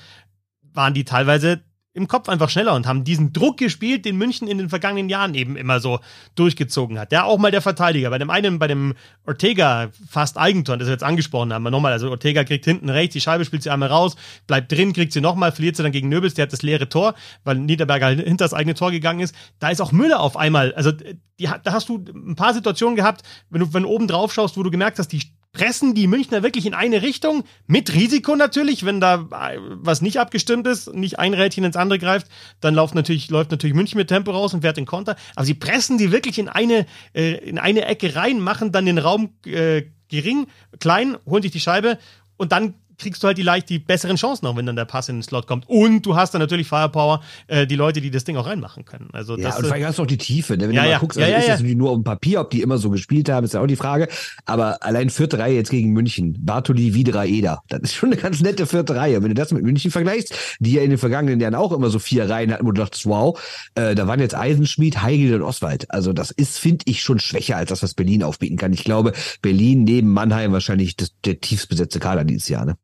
waren die teilweise im Kopf einfach schneller und haben diesen Druck gespielt, den München in den vergangenen Jahren eben immer so durchgezogen hat. Ja, auch mal der Verteidiger. Bei dem einen, bei dem Ortega fast Eigentor, das wir jetzt angesprochen haben, nochmal, also Ortega kriegt hinten rechts, die Scheibe spielt sie einmal raus, bleibt drin, kriegt sie nochmal, verliert sie dann gegen Nöbels, der hat das leere Tor, weil Niederberger hinter das eigene Tor gegangen ist. Da ist auch Müller auf einmal, also die, da hast du ein paar Situationen gehabt, wenn du, wenn du oben drauf schaust, wo du gemerkt hast, die pressen die Münchner wirklich in eine Richtung, mit Risiko natürlich, wenn da äh, was nicht abgestimmt ist, nicht ein Rädchen ins andere greift, dann läuft natürlich, läuft natürlich München mit Tempo raus und fährt den Konter. Aber sie pressen die wirklich in eine, äh, in eine Ecke rein, machen dann den Raum äh, gering, klein, holen sich die Scheibe und dann kriegst du halt die leicht die besseren Chancen auch, wenn dann der Pass in den Slot kommt. Und du hast dann natürlich Firepower, äh, die Leute, die das Ding auch reinmachen können. Also ja, das, und vielleicht hast du auch die Tiefe, ne? wenn ja, du mal ja. guckst, also ja, ist das natürlich nur auf dem Papier, ob die immer so gespielt haben, ist ja auch die Frage. Aber allein vierte Reihe jetzt gegen München, Bartoli, Widra, Eder, das ist schon eine ganz nette vierte Reihe. Wenn du das mit München vergleichst, die ja in den vergangenen Jahren auch immer so vier Reihen hatten, wo du dachtest, wow, äh, da waren jetzt Eisenschmied, Heigel und Oswald. Also das ist, finde ich, schon schwächer als das, was Berlin aufbieten kann. Ich glaube, Berlin neben Mannheim wahrscheinlich das, der tiefst besetzte Kader dieses Jahr. Ne?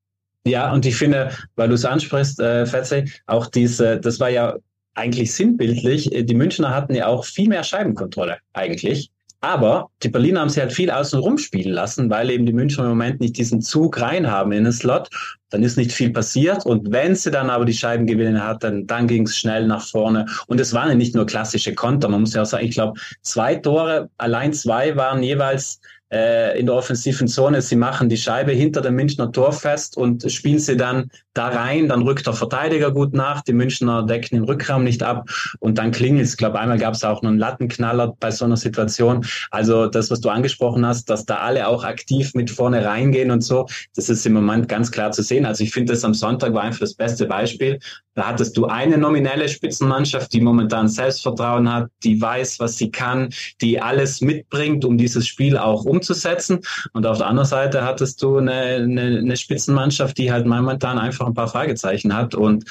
Ja, und ich finde, weil du es ansprichst, äh, Fetze, auch diese, das war ja eigentlich sinnbildlich, äh, die Münchner hatten ja auch viel mehr Scheibenkontrolle eigentlich. Aber die Berliner haben sie halt viel außen rum spielen lassen, weil eben die Münchner im Moment nicht diesen Zug rein haben in den Slot. Dann ist nicht viel passiert. Und wenn sie dann aber die Scheibengewinne hatten, dann ging es schnell nach vorne. Und es waren ja nicht nur klassische Konter. Man muss ja auch sagen, ich glaube, zwei Tore, allein zwei waren jeweils äh, in der offensiven Zone. Sie machen die Scheibe hinter dem Münchner Tor fest und spielen sie dann da rein. Dann rückt der Verteidiger gut nach. Die Münchner decken den Rückraum nicht ab. Und dann klingelt es. Ich glaube, einmal gab es auch noch einen Lattenknaller bei so einer Situation. Also das, was du angesprochen hast, dass da alle auch aktiv mit vorne reingehen und so, das ist im Moment ganz klar zu sehen. Also ich finde, das am Sonntag war einfach das beste Beispiel. Da hattest du eine nominelle Spitzenmannschaft, die momentan Selbstvertrauen hat, die weiß, was sie kann, die alles mitbringt, um dieses Spiel auch umzusetzen. Und auf der anderen Seite hattest du eine, eine, eine Spitzenmannschaft, die halt momentan einfach ein paar Fragezeichen hat und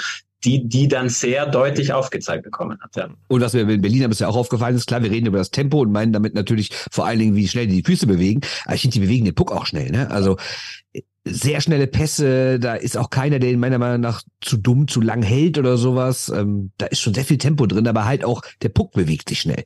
die, die dann sehr deutlich aufgezeigt bekommen hat. Ja. Und was mir in Berlin bisher auch aufgefallen ist, klar, wir reden über das Tempo und meinen damit natürlich vor allen Dingen, wie schnell die die Füße bewegen. Aber ich finde, die bewegen den Puck auch schnell. Ne? Also sehr schnelle Pässe, da ist auch keiner, der ihn meiner Meinung nach zu dumm, zu lang hält oder sowas. Ähm, da ist schon sehr viel Tempo drin, aber halt auch der Puck bewegt sich schnell.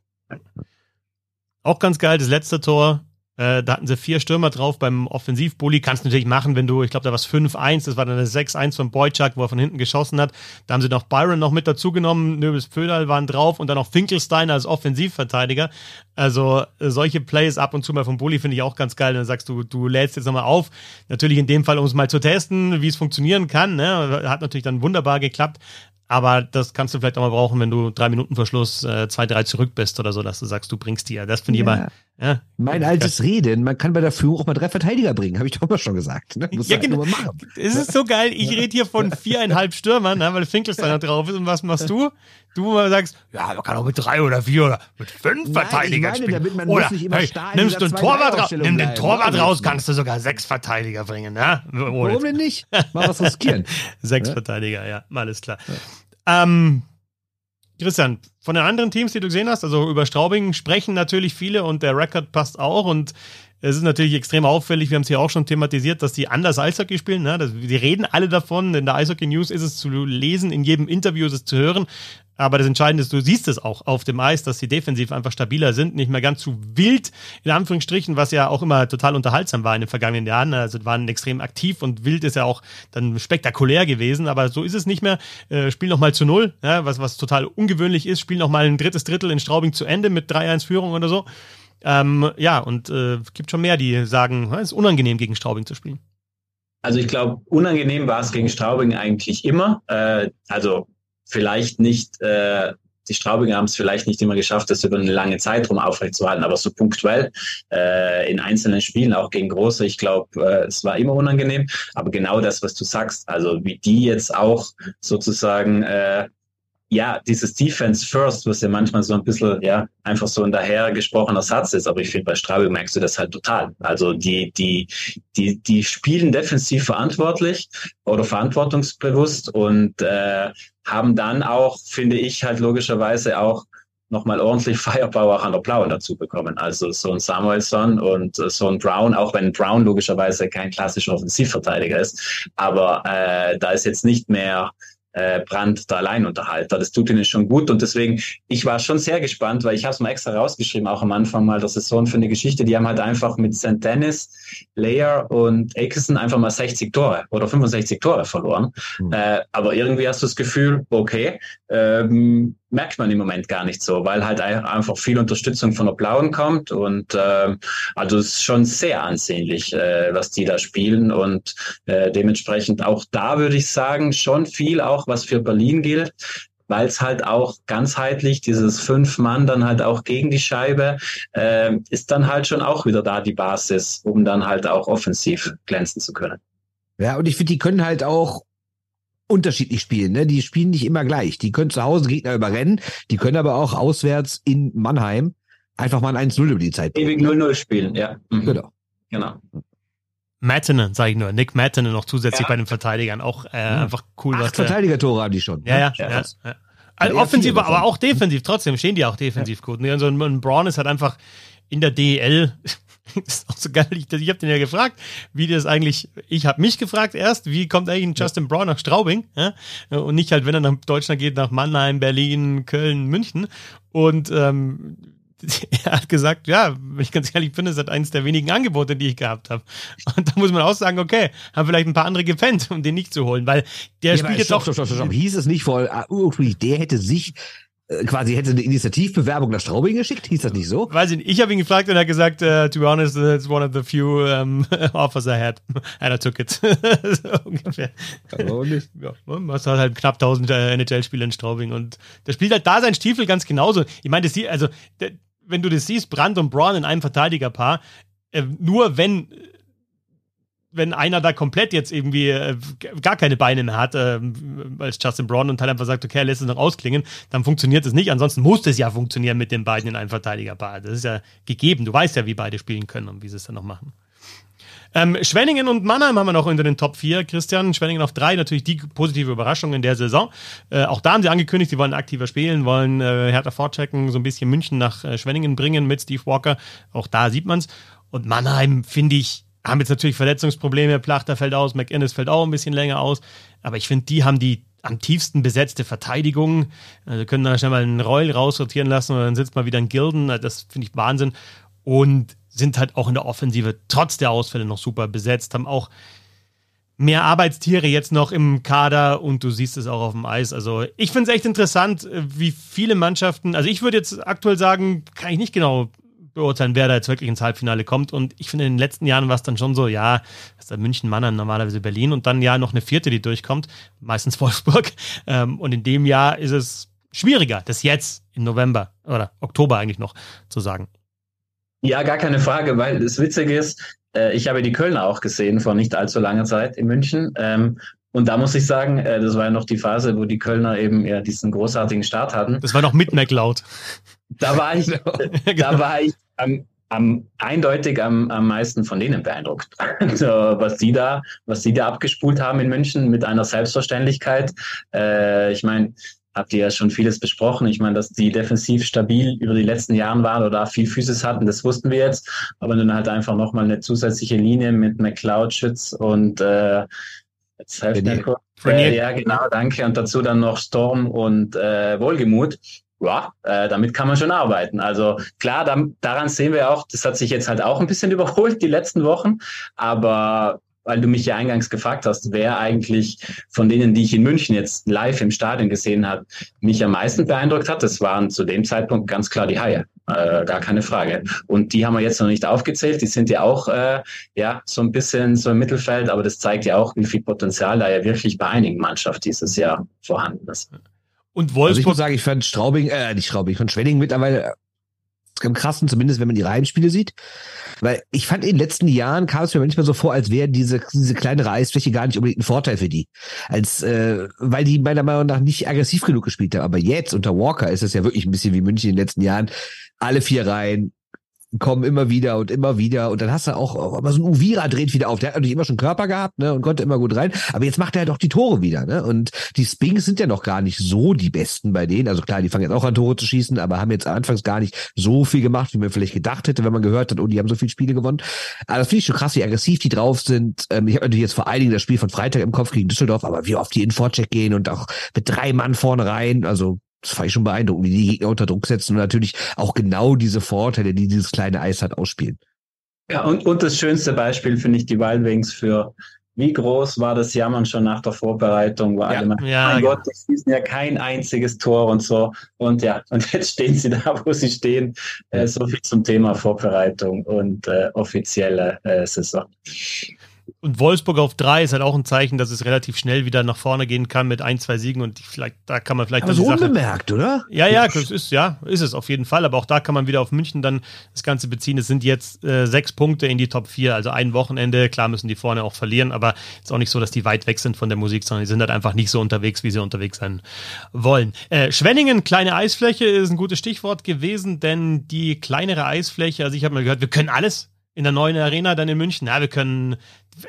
Auch ganz geil, das letzte Tor. Äh, da hatten sie vier Stürmer drauf beim Offensivbully. Kannst du natürlich machen, wenn du, ich glaube, da war es 5-1, das war dann das 6-1 von Boyczak, wo er von hinten geschossen hat. Da haben sie noch Byron noch mit dazugenommen, Nöbels Pödal waren drauf und dann noch Finkelstein als Offensivverteidiger. Also äh, solche Plays ab und zu mal vom Bully finde ich auch ganz geil. Dann sagst du, du lädst jetzt nochmal auf. Natürlich in dem Fall, um es mal zu testen, wie es funktionieren kann. Ne? Hat natürlich dann wunderbar geklappt. Aber das kannst du vielleicht auch mal brauchen, wenn du drei Minuten vor Schluss äh, zwei, drei zurück bist oder so, dass du sagst, du bringst die ja. Das finde ich Ja. immer. Ja, Mein altes Reden, man kann bei der Führung auch mal drei Verteidiger bringen, habe ich doch mal schon gesagt. Ne? Muss Ja, halt genau. mal machen. Es ist so geil. Ich rede hier von viereinhalb Stürmern, ne, weil da drauf ist. Und was machst du? Du sagst, ja, man kann auch mit drei oder vier oder mit fünf Nein, Verteidigern meine, spielen. damit man oder muss nicht immer hey, nimmst du einen Torwart raus, 2-3-Aufstellung nimm den bleiben. Torwart Warum raus, kannst du sogar sechs Verteidiger bringen. Ne? Warum denn nicht? Mal was riskieren. Sechs Verteidiger, ja, alles klar. Ähm, Christian, von den anderen Teams, die du gesehen hast, also über Straubing sprechen natürlich viele und der Rekord passt auch und es ist natürlich extrem auffällig, wir haben es hier auch schon thematisiert, dass die anders Eishockey spielen. Ne? Das, die reden alle davon, in der Eishockey News ist es zu lesen, in jedem Interview ist es zu hören. Aber das Entscheidende ist, du siehst es auch auf dem Eis, dass sie defensiv einfach stabiler sind, nicht mehr ganz zu wild, in Anführungsstrichen, was ja auch immer total unterhaltsam war in den vergangenen Jahren. Also waren extrem aktiv und wild ist ja auch dann spektakulär gewesen, aber so ist es nicht mehr. Äh, spiel noch mal zu null, ja, was, was total ungewöhnlich ist. Spiel noch mal ein drittes Drittel in Straubing zu Ende mit 3-1 Führung oder so. Ähm, ja, und äh, gibt schon mehr, die sagen, es ist unangenehm, gegen Straubing zu spielen. Also ich glaube, unangenehm war es gegen Straubing eigentlich immer. Äh, also vielleicht nicht, äh, die Straubinger haben es vielleicht nicht immer geschafft, das über eine lange Zeitraum aufrechtzuerhalten, aber so punktuell äh, in einzelnen Spielen, auch gegen große, ich glaube, äh, es war immer unangenehm. Aber genau das, was du sagst, also wie die jetzt auch sozusagen äh, ja, dieses Defense First, was ja manchmal so ein bisschen, ja, einfach so ein daher gesprochener Satz ist, aber ich finde, bei Straubing merkst du das halt total. Also die, die, die, die spielen defensiv verantwortlich oder verantwortungsbewusst und äh, haben dann auch, finde ich, halt logischerweise auch nochmal ordentlich Firepower an der Blauen dazu bekommen. Also so ein Samuelson und äh, so ein Brown, auch wenn Brown logischerweise kein klassischer Offensivverteidiger ist, aber äh, da ist jetzt nicht mehr äh, Brand der Alleinunterhalter. Das tut ihnen schon gut und deswegen, ich war schon sehr gespannt, weil ich habe es mal extra rausgeschrieben, auch am Anfang mal der Saison für eine Geschichte. Die haben halt einfach mit St. Dennis, Layer und Akerson einfach mal 60 Tore oder 65 Tore verloren. Mhm. Äh, aber irgendwie hast du das Gefühl, okay, ähm, merkt man im Moment gar nicht so, weil halt einfach viel Unterstützung von der Blauen kommt und ähm, also es ist schon sehr ansehnlich, äh, was die da spielen und äh, dementsprechend auch da würde ich sagen, schon viel auch, was für Berlin gilt, weil es halt auch ganzheitlich dieses fünf Mann dann halt auch gegen die Scheibe äh, ist dann halt schon auch wieder da die Basis, um dann halt auch offensiv glänzen zu können. Ja, und ich finde, die können halt auch unterschiedlich spielen. Ne? Die spielen nicht immer gleich. Die können zu Hause Gegner überrennen, die können aber auch auswärts in Mannheim einfach mal ein 1-0 über die Zeit. Ewig 0-0 spielen, ja. Mhm. Genau. Genau. Mattinen, sage ich nur. Nick Mattinen noch zusätzlich ja. bei den Verteidigern. Auch äh, ja. einfach cool. Acht Verteidiger-Tore haben die schon. Ja, ja. ja, ja. Also offensiv, aber auch defensiv. Trotzdem stehen die auch defensiv gut. Und so ein Braun ist halt einfach in der DEL das ist auch so geil. Ich, ich habe den ja gefragt, wie das eigentlich, ich habe mich gefragt erst, wie kommt eigentlich ein Justin Brown nach Straubing? Ja? Und nicht halt, wenn er nach Deutschland geht, nach Mannheim, Berlin, Köln, München. Und ähm, er hat gesagt, ja, wenn ich ganz ehrlich bin, das eines der wenigen Angebote, die ich gehabt habe. Und da muss man auch sagen, okay, haben vielleicht ein paar andere gepennt, um den nicht zu holen, weil der ja, spielt jetzt doch. Stopp, stopp, stopp, hieß es nicht vor, uh, der hätte sich quasi hätte eine Initiativbewerbung nach Straubing geschickt, hieß das nicht so? Weiß ich nicht. Ich habe ihn gefragt und er hat gesagt, uh, to be honest, it's one of the few um, offers I had. And I took it. so ungefähr. Warum nicht? Ja, man hat halt knapp 1000 äh, NHL-Spieler in Straubing und der spielt halt da sein Stiefel ganz genauso. Ich meine, das also, wenn du das siehst, Brandt und Braun in einem Verteidigerpaar, äh, nur wenn wenn einer da komplett jetzt irgendwie äh, gar keine Beine mehr hat, äh, als Justin Brown und halt einfach sagt, okay, lässt es noch ausklingen, dann funktioniert es nicht. Ansonsten muss es ja funktionieren mit den beiden in einem Verteidigerpaar. Das ist ja gegeben. Du weißt ja, wie beide spielen können und wie sie es dann noch machen. Ähm, Schwenningen und Mannheim haben wir noch unter den Top 4. Christian, Schwenningen auf 3, natürlich die positive Überraschung in der Saison. Äh, auch da haben sie angekündigt, sie wollen aktiver spielen, wollen äh, härter vorchecken, so ein bisschen München nach äh, Schwenningen bringen mit Steve Walker. Auch da sieht man es. Und Mannheim, finde ich, haben jetzt natürlich Verletzungsprobleme, Plachter fällt aus, McInnes fällt auch ein bisschen länger aus, aber ich finde, die haben die am tiefsten besetzte Verteidigung. Also können da schnell mal einen Reul raussortieren lassen und dann sitzt mal wieder ein Gilden. Also das finde ich Wahnsinn. Und sind halt auch in der Offensive trotz der Ausfälle noch super besetzt, haben auch mehr Arbeitstiere jetzt noch im Kader und du siehst es auch auf dem Eis. Also ich finde es echt interessant, wie viele Mannschaften, also ich würde jetzt aktuell sagen, kann ich nicht genau beurteilen, wer da jetzt wirklich ins Halbfinale kommt. Und ich finde, in den letzten Jahren war es dann schon so, ja, das ist der München, Mannheim, normalerweise Berlin und dann ja noch eine vierte, die durchkommt, meistens Wolfsburg. Ähm, und in dem Jahr ist es schwieriger, das jetzt im November oder Oktober eigentlich noch zu sagen. Ja, gar keine Frage, weil das Witzige ist, äh, ich habe die Kölner auch gesehen vor nicht allzu langer Zeit in München. Ähm, und da muss ich sagen, äh, das war ja noch die Phase, wo die Kölner eben ja diesen großartigen Start hatten. Das war noch mit McLeod. Da war ich, genau. da war ich am, am, eindeutig am, am meisten von denen beeindruckt. Also, was die da, was die da abgespult haben in München mit einer Selbstverständlichkeit. Äh, ich meine, habt ihr ja schon vieles besprochen. Ich meine, dass die defensiv stabil über die letzten Jahre waren oder viel Physis hatten, das wussten wir jetzt. Aber dann halt einfach nochmal eine zusätzliche Linie mit McLeod, Schütz und äh, jetzt helft mir kurz. Äh, ja, genau, danke. Und dazu dann noch Storm und äh, Wohlgemut ja, äh, damit kann man schon arbeiten. Also klar, da, daran sehen wir auch, das hat sich jetzt halt auch ein bisschen überholt die letzten Wochen, aber weil du mich ja eingangs gefragt hast, wer eigentlich von denen, die ich in München jetzt live im Stadion gesehen habe, mich am meisten beeindruckt hat, das waren zu dem Zeitpunkt ganz klar die Haie. Äh, gar keine Frage. Und die haben wir jetzt noch nicht aufgezählt. Die sind ja auch äh, ja so ein bisschen so im Mittelfeld, aber das zeigt ja auch, wie viel Potenzial da ja wirklich bei einigen Mannschaften dieses Jahr vorhanden ist. Und Wolfsburg. Also ich muss sagen, ich fand Straubing, äh, nicht Straubing, ich fand Schwenning mittlerweile am krassen, zumindest wenn man die Heimspiele sieht. Weil ich fand in den letzten Jahren kam es mir manchmal so vor, als wäre diese, diese kleinere Eisfläche gar nicht unbedingt ein Vorteil für die. Als, äh, weil die meiner Meinung nach nicht aggressiv genug gespielt haben. Aber jetzt unter Walker ist es ja wirklich ein bisschen wie München in den letzten Jahren. Alle vier Reihen, kommen immer wieder und immer wieder. Und dann hast du auch, auch immer so ein Uvira dreht wieder auf. Der hat natürlich immer schon Körper gehabt, ne, und konnte immer gut rein. Aber jetzt macht er doch die Tore wieder, ne? Und die Spinks sind ja noch gar nicht so die besten bei denen. Also klar, die fangen jetzt auch an Tore zu schießen, aber haben jetzt anfangs gar nicht so viel gemacht, wie man vielleicht gedacht hätte, wenn man gehört hat, oh, die haben so viele Spiele gewonnen. Aber das finde ich schon krass, wie aggressiv die drauf sind. Ähm, ich habe natürlich jetzt vor allen Dingen das Spiel von Freitag im Kopf gegen Düsseldorf, aber wie oft die in Vorcheck gehen und auch mit drei Mann vorne rein. Also das fand ich schon beeindruckend, wie die Gegner unter Druck setzen und natürlich auch genau diese Vorteile, die dieses kleine Eis hat, ausspielen. Ja, und, und das schönste Beispiel finde ich die Wild Wings für wie groß war das Jammern schon nach der Vorbereitung? War ja, alle mal, ja, mein ja. Gott, die schießen ja kein einziges Tor und so. Und ja, und jetzt stehen sie da, wo sie stehen. Äh, so viel zum Thema Vorbereitung und äh, offizielle äh, Saison. Und Wolfsburg auf drei ist halt auch ein Zeichen, dass es relativ schnell wieder nach vorne gehen kann mit ein, zwei Siegen und vielleicht, da kann man vielleicht. Aber so unbemerkt, oder? Ja, ja, das ist, ja, ist es auf jeden Fall. Aber auch da kann man wieder auf München dann das Ganze beziehen. Es sind jetzt äh, sechs Punkte in die Top 4, also ein Wochenende. Klar müssen die vorne auch verlieren, aber ist auch nicht so, dass die weit weg sind von der Musik, sondern die sind halt einfach nicht so unterwegs, wie sie unterwegs sein wollen. Äh, Schwenningen, kleine Eisfläche, ist ein gutes Stichwort gewesen, denn die kleinere Eisfläche, also ich habe mal gehört, wir können alles in der neuen Arena dann in München. Ja, wir können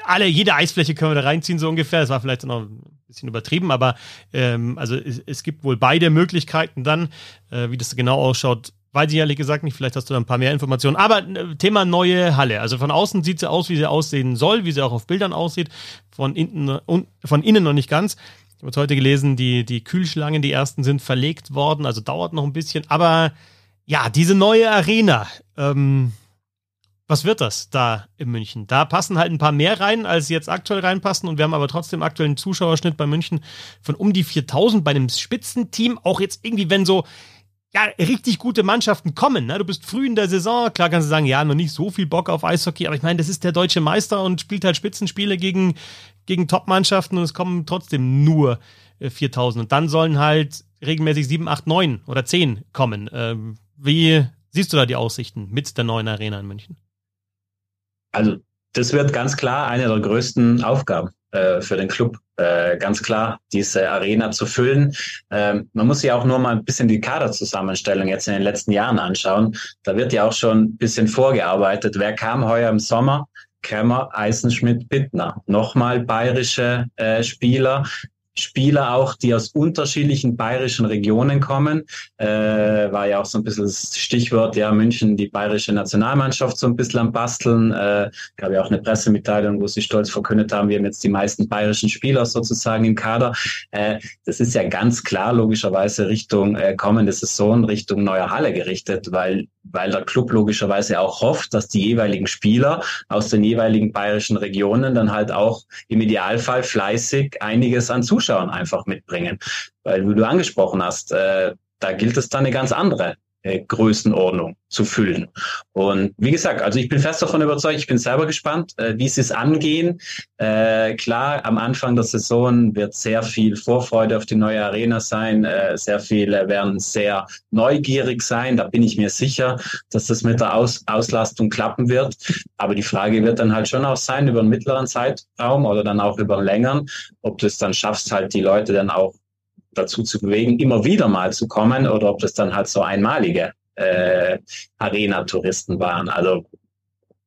alle, jede Eisfläche können wir da reinziehen, so ungefähr. Das war vielleicht noch ein bisschen übertrieben, aber ähm, also es, es gibt wohl beide Möglichkeiten dann. Äh, wie das genau ausschaut, weiß ich ehrlich gesagt nicht. Vielleicht hast du da ein paar mehr Informationen. Aber äh, Thema neue Halle. Also von außen sieht sie aus, wie sie aussehen soll, wie sie auch auf Bildern aussieht. Von innen, von innen noch nicht ganz. Ich habe heute gelesen, die, die Kühlschlangen, die ersten sind verlegt worden, also dauert noch ein bisschen. Aber ja, diese neue Arena. Ähm, was wird das da in München? Da passen halt ein paar mehr rein, als jetzt aktuell reinpassen. Und wir haben aber trotzdem aktuell einen Zuschauerschnitt bei München von um die 4000 bei einem Spitzenteam. Auch jetzt irgendwie, wenn so ja, richtig gute Mannschaften kommen. Ne? Du bist früh in der Saison. Klar kannst du sagen, ja, noch nicht so viel Bock auf Eishockey. Aber ich meine, das ist der deutsche Meister und spielt halt Spitzenspiele gegen, gegen Top-Mannschaften. Und es kommen trotzdem nur 4000. Äh, und dann sollen halt regelmäßig 7, 8, 9 oder 10 kommen. Ähm, wie siehst du da die Aussichten mit der neuen Arena in München? Also das wird ganz klar eine der größten Aufgaben äh, für den Club. Äh, ganz klar, diese Arena zu füllen. Ähm, man muss sich auch nur mal ein bisschen die Kaderzusammenstellung jetzt in den letzten Jahren anschauen. Da wird ja auch schon ein bisschen vorgearbeitet. Wer kam heuer im Sommer? Kemmer, Eisenschmidt, Bittner. Nochmal bayerische äh, Spieler. Spieler auch, die aus unterschiedlichen bayerischen Regionen kommen. Äh, war ja auch so ein bisschen das Stichwort, ja, München, die bayerische Nationalmannschaft so ein bisschen am Basteln. Äh, gab ja auch eine Pressemitteilung, wo sie stolz verkündet haben, wir haben jetzt die meisten bayerischen Spieler sozusagen im Kader. Äh, das ist ja ganz klar logischerweise Richtung äh, kommende Saison, Richtung neuer Halle gerichtet, weil weil der Club logischerweise auch hofft, dass die jeweiligen Spieler aus den jeweiligen bayerischen Regionen dann halt auch im Idealfall fleißig einiges an Zuschauern einfach mitbringen. Weil, wie du angesprochen hast, äh, da gilt es dann eine ganz andere äh, Größenordnung zu füllen. Und wie gesagt, also ich bin fest davon überzeugt, ich bin selber gespannt, äh, wie sie es angehen. Äh, klar, am Anfang der Saison wird sehr viel Vorfreude auf die neue Arena sein. Äh, sehr viele werden sehr neugierig sein. Da bin ich mir sicher, dass das mit der Aus Auslastung klappen wird. Aber die Frage wird dann halt schon auch sein, über einen mittleren Zeitraum oder dann auch über einen längeren, ob du es dann schaffst, halt die Leute dann auch dazu zu bewegen, immer wieder mal zu kommen oder ob das dann halt so einmalige äh, Arena-Touristen waren. Also,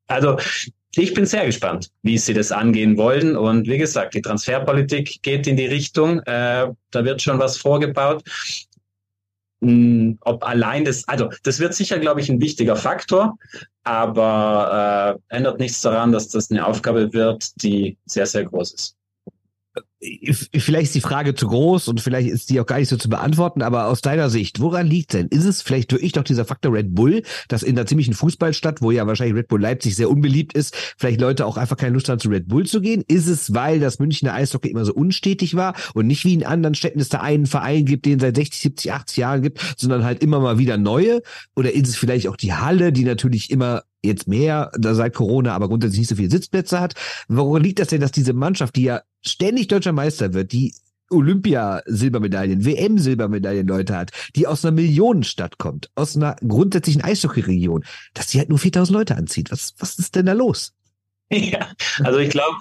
also ich bin sehr gespannt, wie sie das angehen wollen. Und wie gesagt, die Transferpolitik geht in die Richtung. Äh, da wird schon was vorgebaut. Hm, ob allein das, also das wird sicher, glaube ich, ein wichtiger Faktor, aber äh, ändert nichts daran, dass das eine Aufgabe wird, die sehr, sehr groß ist vielleicht ist die Frage zu groß und vielleicht ist die auch gar nicht so zu beantworten, aber aus deiner Sicht, woran liegt denn? Ist es vielleicht wirklich doch dieser Faktor Red Bull, dass in der ziemlichen Fußballstadt, wo ja wahrscheinlich Red Bull Leipzig sehr unbeliebt ist, vielleicht Leute auch einfach keine Lust haben, zu Red Bull zu gehen? Ist es, weil das Münchner Eishockey immer so unstetig war und nicht wie in anderen Städten es da einen Verein gibt, den es seit 60, 70, 80 Jahren gibt, sondern halt immer mal wieder neue? Oder ist es vielleicht auch die Halle, die natürlich immer jetzt mehr seit Corona, aber grundsätzlich nicht so viele Sitzplätze hat. Woran liegt das denn, dass diese Mannschaft, die ja ständig deutscher Meister wird, die Olympia-Silbermedaillen, WM-Silbermedaillen Leute hat, die aus einer Millionenstadt kommt, aus einer grundsätzlichen Eishockey-Region, dass die halt nur 4000 Leute anzieht. Was, was ist denn da los? Ja, also ich glaube,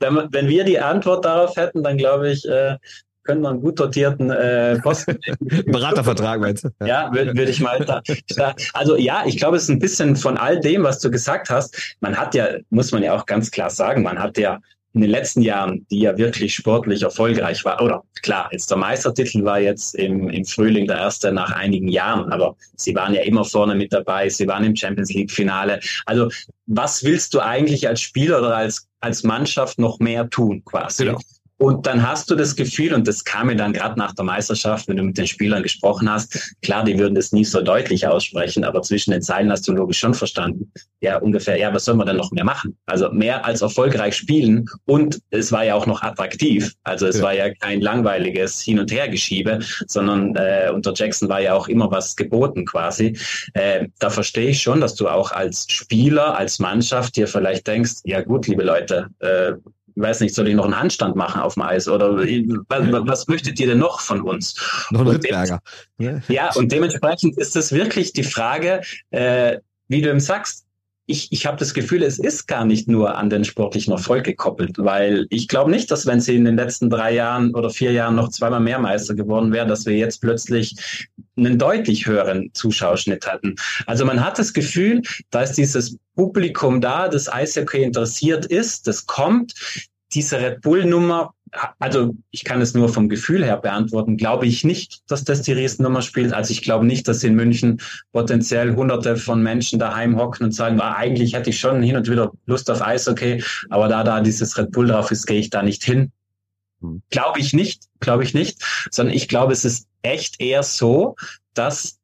wenn, wenn wir die Antwort darauf hätten, dann glaube ich, äh, können wir einen gut dotierten äh, Posten. Beratervertrag meinst du? Ja, würde würd ich mal da. Also ja, ich glaube, es ist ein bisschen von all dem, was du gesagt hast. Man hat ja, muss man ja auch ganz klar sagen, man hat ja in den letzten Jahren, die ja wirklich sportlich erfolgreich war, oder klar, jetzt der Meistertitel war jetzt im, im Frühling der erste nach einigen Jahren, aber sie waren ja immer vorne mit dabei, sie waren im Champions League Finale. Also was willst du eigentlich als Spieler oder als, als Mannschaft noch mehr tun quasi? Genau. Und dann hast du das Gefühl, und das kam mir dann gerade nach der Meisterschaft, wenn du mit den Spielern gesprochen hast, klar, die würden das nie so deutlich aussprechen, aber zwischen den Zeilen hast du logisch schon verstanden. Ja, ungefähr, ja, was soll man denn noch mehr machen? Also mehr als erfolgreich spielen und es war ja auch noch attraktiv. Also es ja. war ja kein langweiliges Hin- und Hergeschiebe, sondern äh, unter Jackson war ja auch immer was geboten quasi. Äh, da verstehe ich schon, dass du auch als Spieler, als Mannschaft dir vielleicht denkst, ja gut, liebe Leute, äh, weiß nicht, soll ich noch einen Handstand machen auf dem Eis oder was, was möchtet ihr denn noch von uns? Noch ein Rittberger. Ja, und dementsprechend ist es wirklich die Frage, äh, wie du ihm sagst, ich, ich habe das Gefühl, es ist gar nicht nur an den sportlichen Erfolg gekoppelt, weil ich glaube nicht, dass wenn sie in den letzten drei Jahren oder vier Jahren noch zweimal mehr Meister geworden wäre, dass wir jetzt plötzlich einen deutlich höheren Zuschauerschnitt hatten. Also man hat das Gefühl, da ist dieses Publikum da, das Eishockey interessiert ist, das kommt. Diese Red Bull-Nummer also ich kann es nur vom Gefühl her beantworten, glaube ich nicht, dass das die Riesennummer spielt. Also ich glaube nicht, dass in München potenziell hunderte von Menschen daheim hocken und sagen, ah, eigentlich hätte ich schon hin und wieder Lust auf Eishockey, aber da da dieses Red Bull drauf ist, gehe ich da nicht hin. Hm. Glaube ich nicht, glaube ich nicht, sondern ich glaube, es ist echt eher so, dass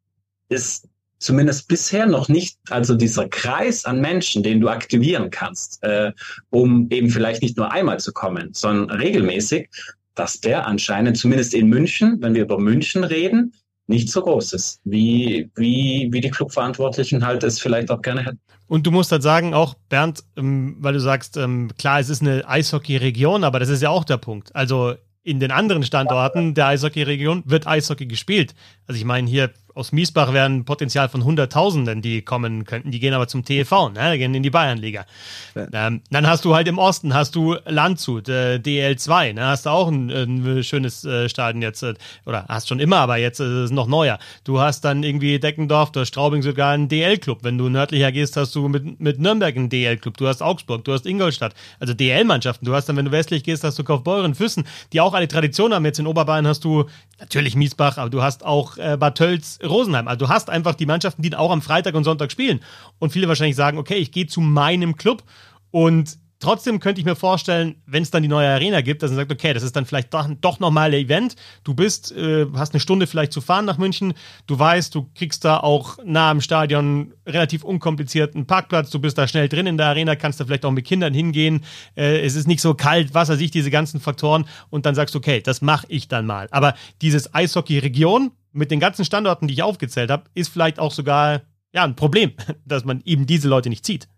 es zumindest bisher noch nicht, also dieser Kreis an Menschen, den du aktivieren kannst, äh, um eben vielleicht nicht nur einmal zu kommen, sondern regelmäßig, dass der anscheinend zumindest in München, wenn wir über München reden, nicht so groß ist, wie, wie, wie die Clubverantwortlichen halt es vielleicht auch gerne hätten. Und du musst halt sagen, auch Bernd, ähm, weil du sagst, ähm, klar, es ist eine Eishockey-Region, aber das ist ja auch der Punkt. Also in den anderen Standorten der Eishockey-Region wird Eishockey gespielt. Also ich meine, hier aus Miesbach wären Potenzial von Hunderttausenden, die kommen könnten. Die gehen aber zum TV, ne? Die gehen in die Bayernliga. Ja. Ähm, dann hast du halt im Osten, hast du Landshut, äh, DL2, ne? Hast du auch ein, ein schönes äh, Stadion jetzt, äh, oder hast schon immer, aber jetzt ist es noch neuer. Du hast dann irgendwie Deckendorf, du hast Straubing sogar einen DL-Club. Wenn du nördlicher gehst, hast du mit, mit Nürnberg einen DL-Club. Du hast Augsburg, du hast Ingolstadt, also DL-Mannschaften. Du hast dann, wenn du westlich gehst, hast du Kaufbeuren, Füssen, die auch alle Tradition haben. Jetzt in Oberbayern hast du natürlich Miesbach, aber du hast auch äh, Bad Tölz, Rosenheim. Also du hast einfach die Mannschaften, die auch am Freitag und Sonntag spielen. Und viele wahrscheinlich sagen, okay, ich gehe zu meinem Club und Trotzdem könnte ich mir vorstellen, wenn es dann die neue Arena gibt, dass man sagt, okay, das ist dann vielleicht doch, doch nochmal ein Event. Du bist, äh, hast eine Stunde vielleicht zu fahren nach München. Du weißt, du kriegst da auch nah am Stadion relativ unkomplizierten Parkplatz. Du bist da schnell drin in der Arena, kannst da vielleicht auch mit Kindern hingehen. Äh, es ist nicht so kalt, was weiß ich, diese ganzen Faktoren. Und dann sagst du, okay, das mache ich dann mal. Aber dieses Eishockey-Region mit den ganzen Standorten, die ich aufgezählt habe, ist vielleicht auch sogar ja, ein Problem, dass man eben diese Leute nicht zieht.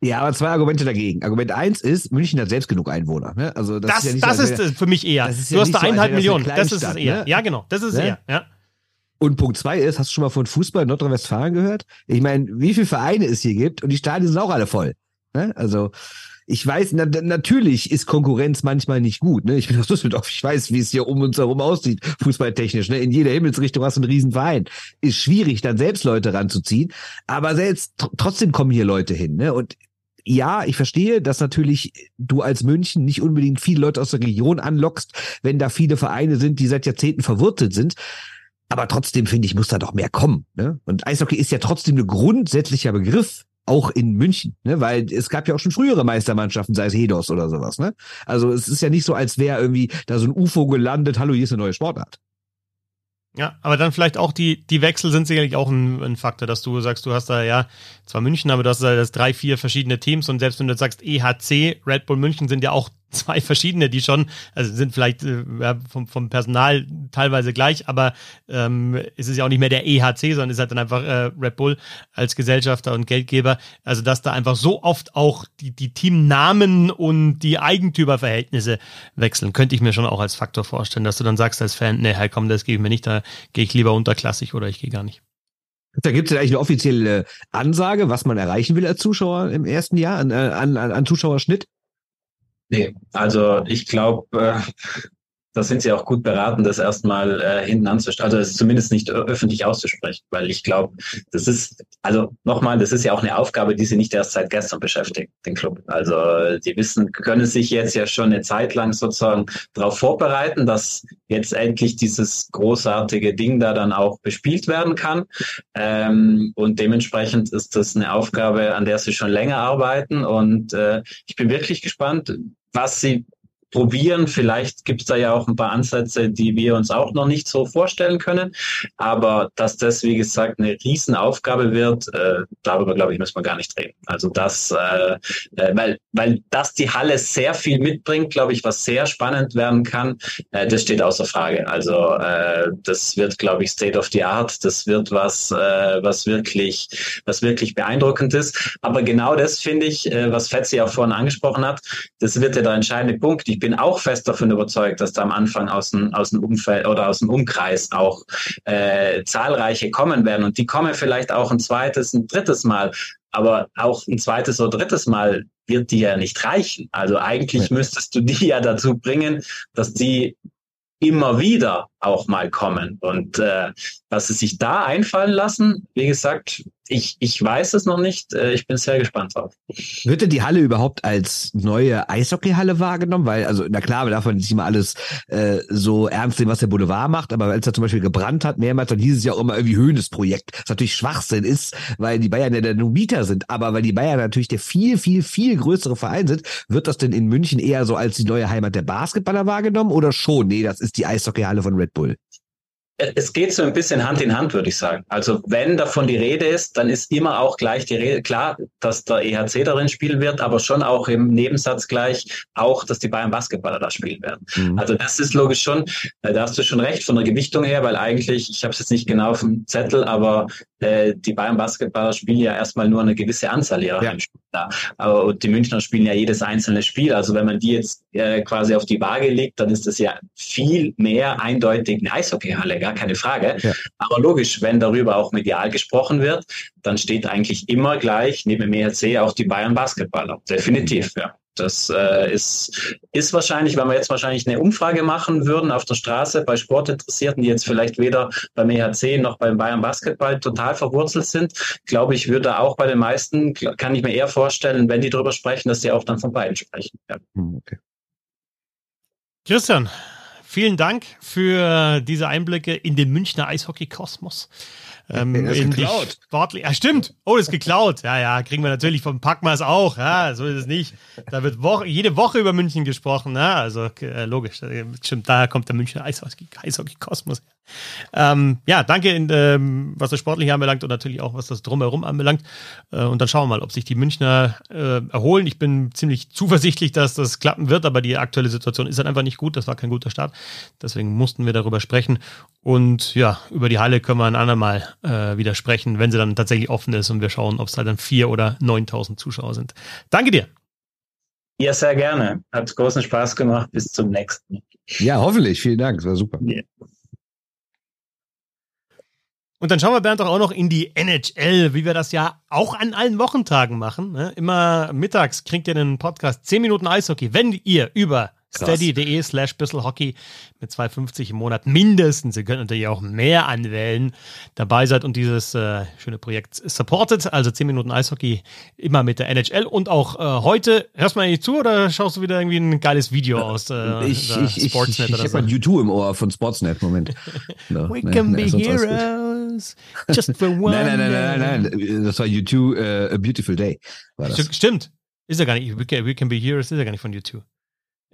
Ja, aber zwei Argumente dagegen. Argument eins ist, München hat selbst genug Einwohner. Ne? Also das, das ist, ja das so, ist für mich eher. du ja hast da eineinhalb so, Millionen. Das ist es eher. Ne? Ja, genau. Das ist ne? eher. Ja. Und Punkt zwei ist, hast du schon mal von Fußball in Nordrhein-Westfalen gehört? Ich meine, wie viele Vereine es hier gibt und die Stadien sind auch alle voll. Ne? Also ich weiß, na, natürlich ist Konkurrenz manchmal nicht gut. Ne? Ich bin aus Düsseldorf, ich weiß, wie es hier um uns herum aussieht, fußballtechnisch. Ne? In jeder Himmelsrichtung hast du einen riesen Verein. Ist schwierig, dann selbst Leute ranzuziehen, aber selbst trotzdem kommen hier Leute hin. Ne? Und ja, ich verstehe, dass natürlich du als München nicht unbedingt viele Leute aus der Region anlockst, wenn da viele Vereine sind, die seit Jahrzehnten verwurzelt sind. Aber trotzdem finde ich, muss da doch mehr kommen. Ne? Und Eishockey ist ja trotzdem ein grundsätzlicher Begriff, auch in München, ne? weil es gab ja auch schon frühere Meistermannschaften, sei es Hedos oder sowas. Ne? Also es ist ja nicht so, als wäre irgendwie da so ein UFO gelandet, hallo, hier ist eine neue Sportart. Ja, aber dann vielleicht auch die, die Wechsel sind sicherlich auch ein, ein Faktor, dass du sagst, du hast da ja zwar München, aber du hast da das drei, vier verschiedene Teams und selbst wenn du sagst EHC, Red Bull München sind ja auch zwei verschiedene, die schon, also sind vielleicht äh, vom, vom Personal teilweise gleich, aber ähm, es ist ja auch nicht mehr der EHC, sondern es ist halt dann einfach äh, Red Bull als Gesellschafter und Geldgeber. Also dass da einfach so oft auch die, die Teamnamen und die Eigentümerverhältnisse wechseln, könnte ich mir schon auch als Faktor vorstellen, dass du dann sagst als Fan, nee, halt komm, das gebe ich mir nicht, da gehe ich lieber unterklassig oder ich gehe gar nicht. Da gibt es ja eigentlich eine offizielle Ansage, was man erreichen will als Zuschauer im ersten Jahr an, äh, an, an Zuschauerschnitt. Nee, also ich glaube, äh, da sind sie auch gut beraten, das erstmal äh, hinten anzustellen, also es zumindest nicht öffentlich auszusprechen, weil ich glaube, das ist, also nochmal, das ist ja auch eine Aufgabe, die sie nicht erst seit gestern beschäftigt, den Club. Also die wissen, können sich jetzt ja schon eine Zeit lang sozusagen darauf vorbereiten, dass jetzt endlich dieses großartige Ding da dann auch bespielt werden kann. Ähm, und dementsprechend ist das eine Aufgabe, an der sie schon länger arbeiten. Und äh, ich bin wirklich gespannt, was sie probieren. Vielleicht gibt es da ja auch ein paar Ansätze, die wir uns auch noch nicht so vorstellen können. Aber dass das, wie gesagt, eine Riesenaufgabe wird, äh, darüber, glaube ich, müssen wir gar nicht reden. Also das, äh, äh, weil, weil das die Halle sehr viel mitbringt, glaube ich, was sehr spannend werden kann, äh, das steht außer Frage. Also äh, das wird, glaube ich, State of the Art. Das wird was, äh, was wirklich, was wirklich beeindruckend ist. Aber genau das finde ich, äh, was Fetzi auch vorhin angesprochen hat, das wird ja der entscheidende Punkt. Ich bin auch fest davon überzeugt, dass da am Anfang aus dem, aus dem Umfeld oder aus dem Umkreis auch äh, zahlreiche kommen werden. Und die kommen vielleicht auch ein zweites, ein drittes Mal. Aber auch ein zweites oder drittes Mal wird die ja nicht reichen. Also eigentlich ja. müsstest du die ja dazu bringen, dass die immer wieder auch mal kommen. Und äh, was sie sich da einfallen lassen, wie gesagt, ich, ich weiß es noch nicht. Äh, ich bin sehr gespannt drauf. Wird denn die Halle überhaupt als neue Eishockeyhalle wahrgenommen? Weil, also, na klar, wir man nicht immer alles äh, so ernst nehmen, was der Boulevard macht, aber als er zum Beispiel gebrannt hat, mehrmals, dann hieß es ja auch immer irgendwie Höhnesprojekt. Was natürlich Schwachsinn ist, weil die Bayern ja der Mieter sind. Aber weil die Bayern natürlich der viel, viel, viel größere Verein sind, wird das denn in München eher so als die neue Heimat der Basketballer wahrgenommen oder schon? Nee, das ist die Eishockeyhalle von Red Bull. Es geht so ein bisschen Hand in Hand, würde ich sagen. Also wenn davon die Rede ist, dann ist immer auch gleich die Rede, klar, dass der EHC darin spielen wird, aber schon auch im Nebensatz gleich auch, dass die Bayern Basketballer da spielen werden. Mhm. Also das ist logisch schon, äh, da hast du schon recht von der Gewichtung her, weil eigentlich, ich habe es jetzt nicht genau auf dem Zettel, aber äh, die Bayern Basketballer spielen ja erstmal nur eine gewisse Anzahl ihrer ja. Heimspiele da. Aber die Münchner spielen ja jedes einzelne Spiel. Also wenn man die jetzt äh, quasi auf die Waage legt, dann ist das ja viel mehr eindeutig eine Eishockeyhalle, gar keine Frage. Ja. Aber logisch, wenn darüber auch medial gesprochen wird, dann steht eigentlich immer gleich neben dem ERC auch die Bayern Basketballer. Definitiv, ja. Das äh, ist, ist wahrscheinlich, wenn wir jetzt wahrscheinlich eine Umfrage machen würden auf der Straße bei Sportinteressierten, die jetzt vielleicht weder beim EHC noch beim Bayern Basketball total verwurzelt sind, glaube ich, würde auch bei den meisten, kann ich mir eher vorstellen, wenn die darüber sprechen, dass sie auch dann von beiden sprechen. Ja. Hm, okay. Christian, vielen Dank für diese Einblicke in den Münchner Eishockey-Kosmos. Ähm, das ist geklaut. Sportlich. Ja, stimmt. Oh, das ist geklaut. Ja, ja, kriegen wir natürlich vom Packmas auch. Ja, so ist es nicht. Da wird Woche, jede Woche über München gesprochen. Ja, also äh, logisch. Stimmt, daher kommt der Münchner Eishockey-Kosmos. Ähm, ja, danke, in, ähm, was das Sportliche anbelangt und natürlich auch, was das Drumherum anbelangt. Äh, und dann schauen wir mal, ob sich die Münchner äh, erholen. Ich bin ziemlich zuversichtlich, dass das klappen wird, aber die aktuelle Situation ist halt einfach nicht gut. Das war kein guter Start. Deswegen mussten wir darüber sprechen. Und ja, über die Halle können wir ein andermal äh, wieder sprechen, wenn sie dann tatsächlich offen ist und wir schauen, ob es halt dann vier oder 9000 Zuschauer sind. Danke dir. Ja, sehr gerne. Hat großen Spaß gemacht. Bis zum nächsten. Ja, hoffentlich. Vielen Dank. Das war super. Yeah. Und dann schauen wir, Bernd, doch auch noch in die NHL, wie wir das ja auch an allen Wochentagen machen. Ne? Immer mittags kriegt ihr einen Podcast 10 Minuten Eishockey, wenn ihr über steady.de slash bisselhockey mit 2,50 im Monat mindestens. Ihr könnt natürlich auch mehr anwählen, dabei seid und dieses äh, schöne Projekt supportet. Also 10 Minuten Eishockey immer mit der NHL. Und auch äh, heute, hörst du mal eigentlich zu oder schaust du wieder irgendwie ein geiles Video aus äh, ich, ich, Sportsnet ich, ich, ich, ich habe so? YouTube im Ohr von Sportsnet, Moment. No, We ne, can ne, be heroes just for one Nein, nein, nein, nein, nein, das war YouTube, uh, A Beautiful Day. War das. Stimmt, ist ja gar nicht, We can, We can be heroes ist ja gar nicht von YouTube.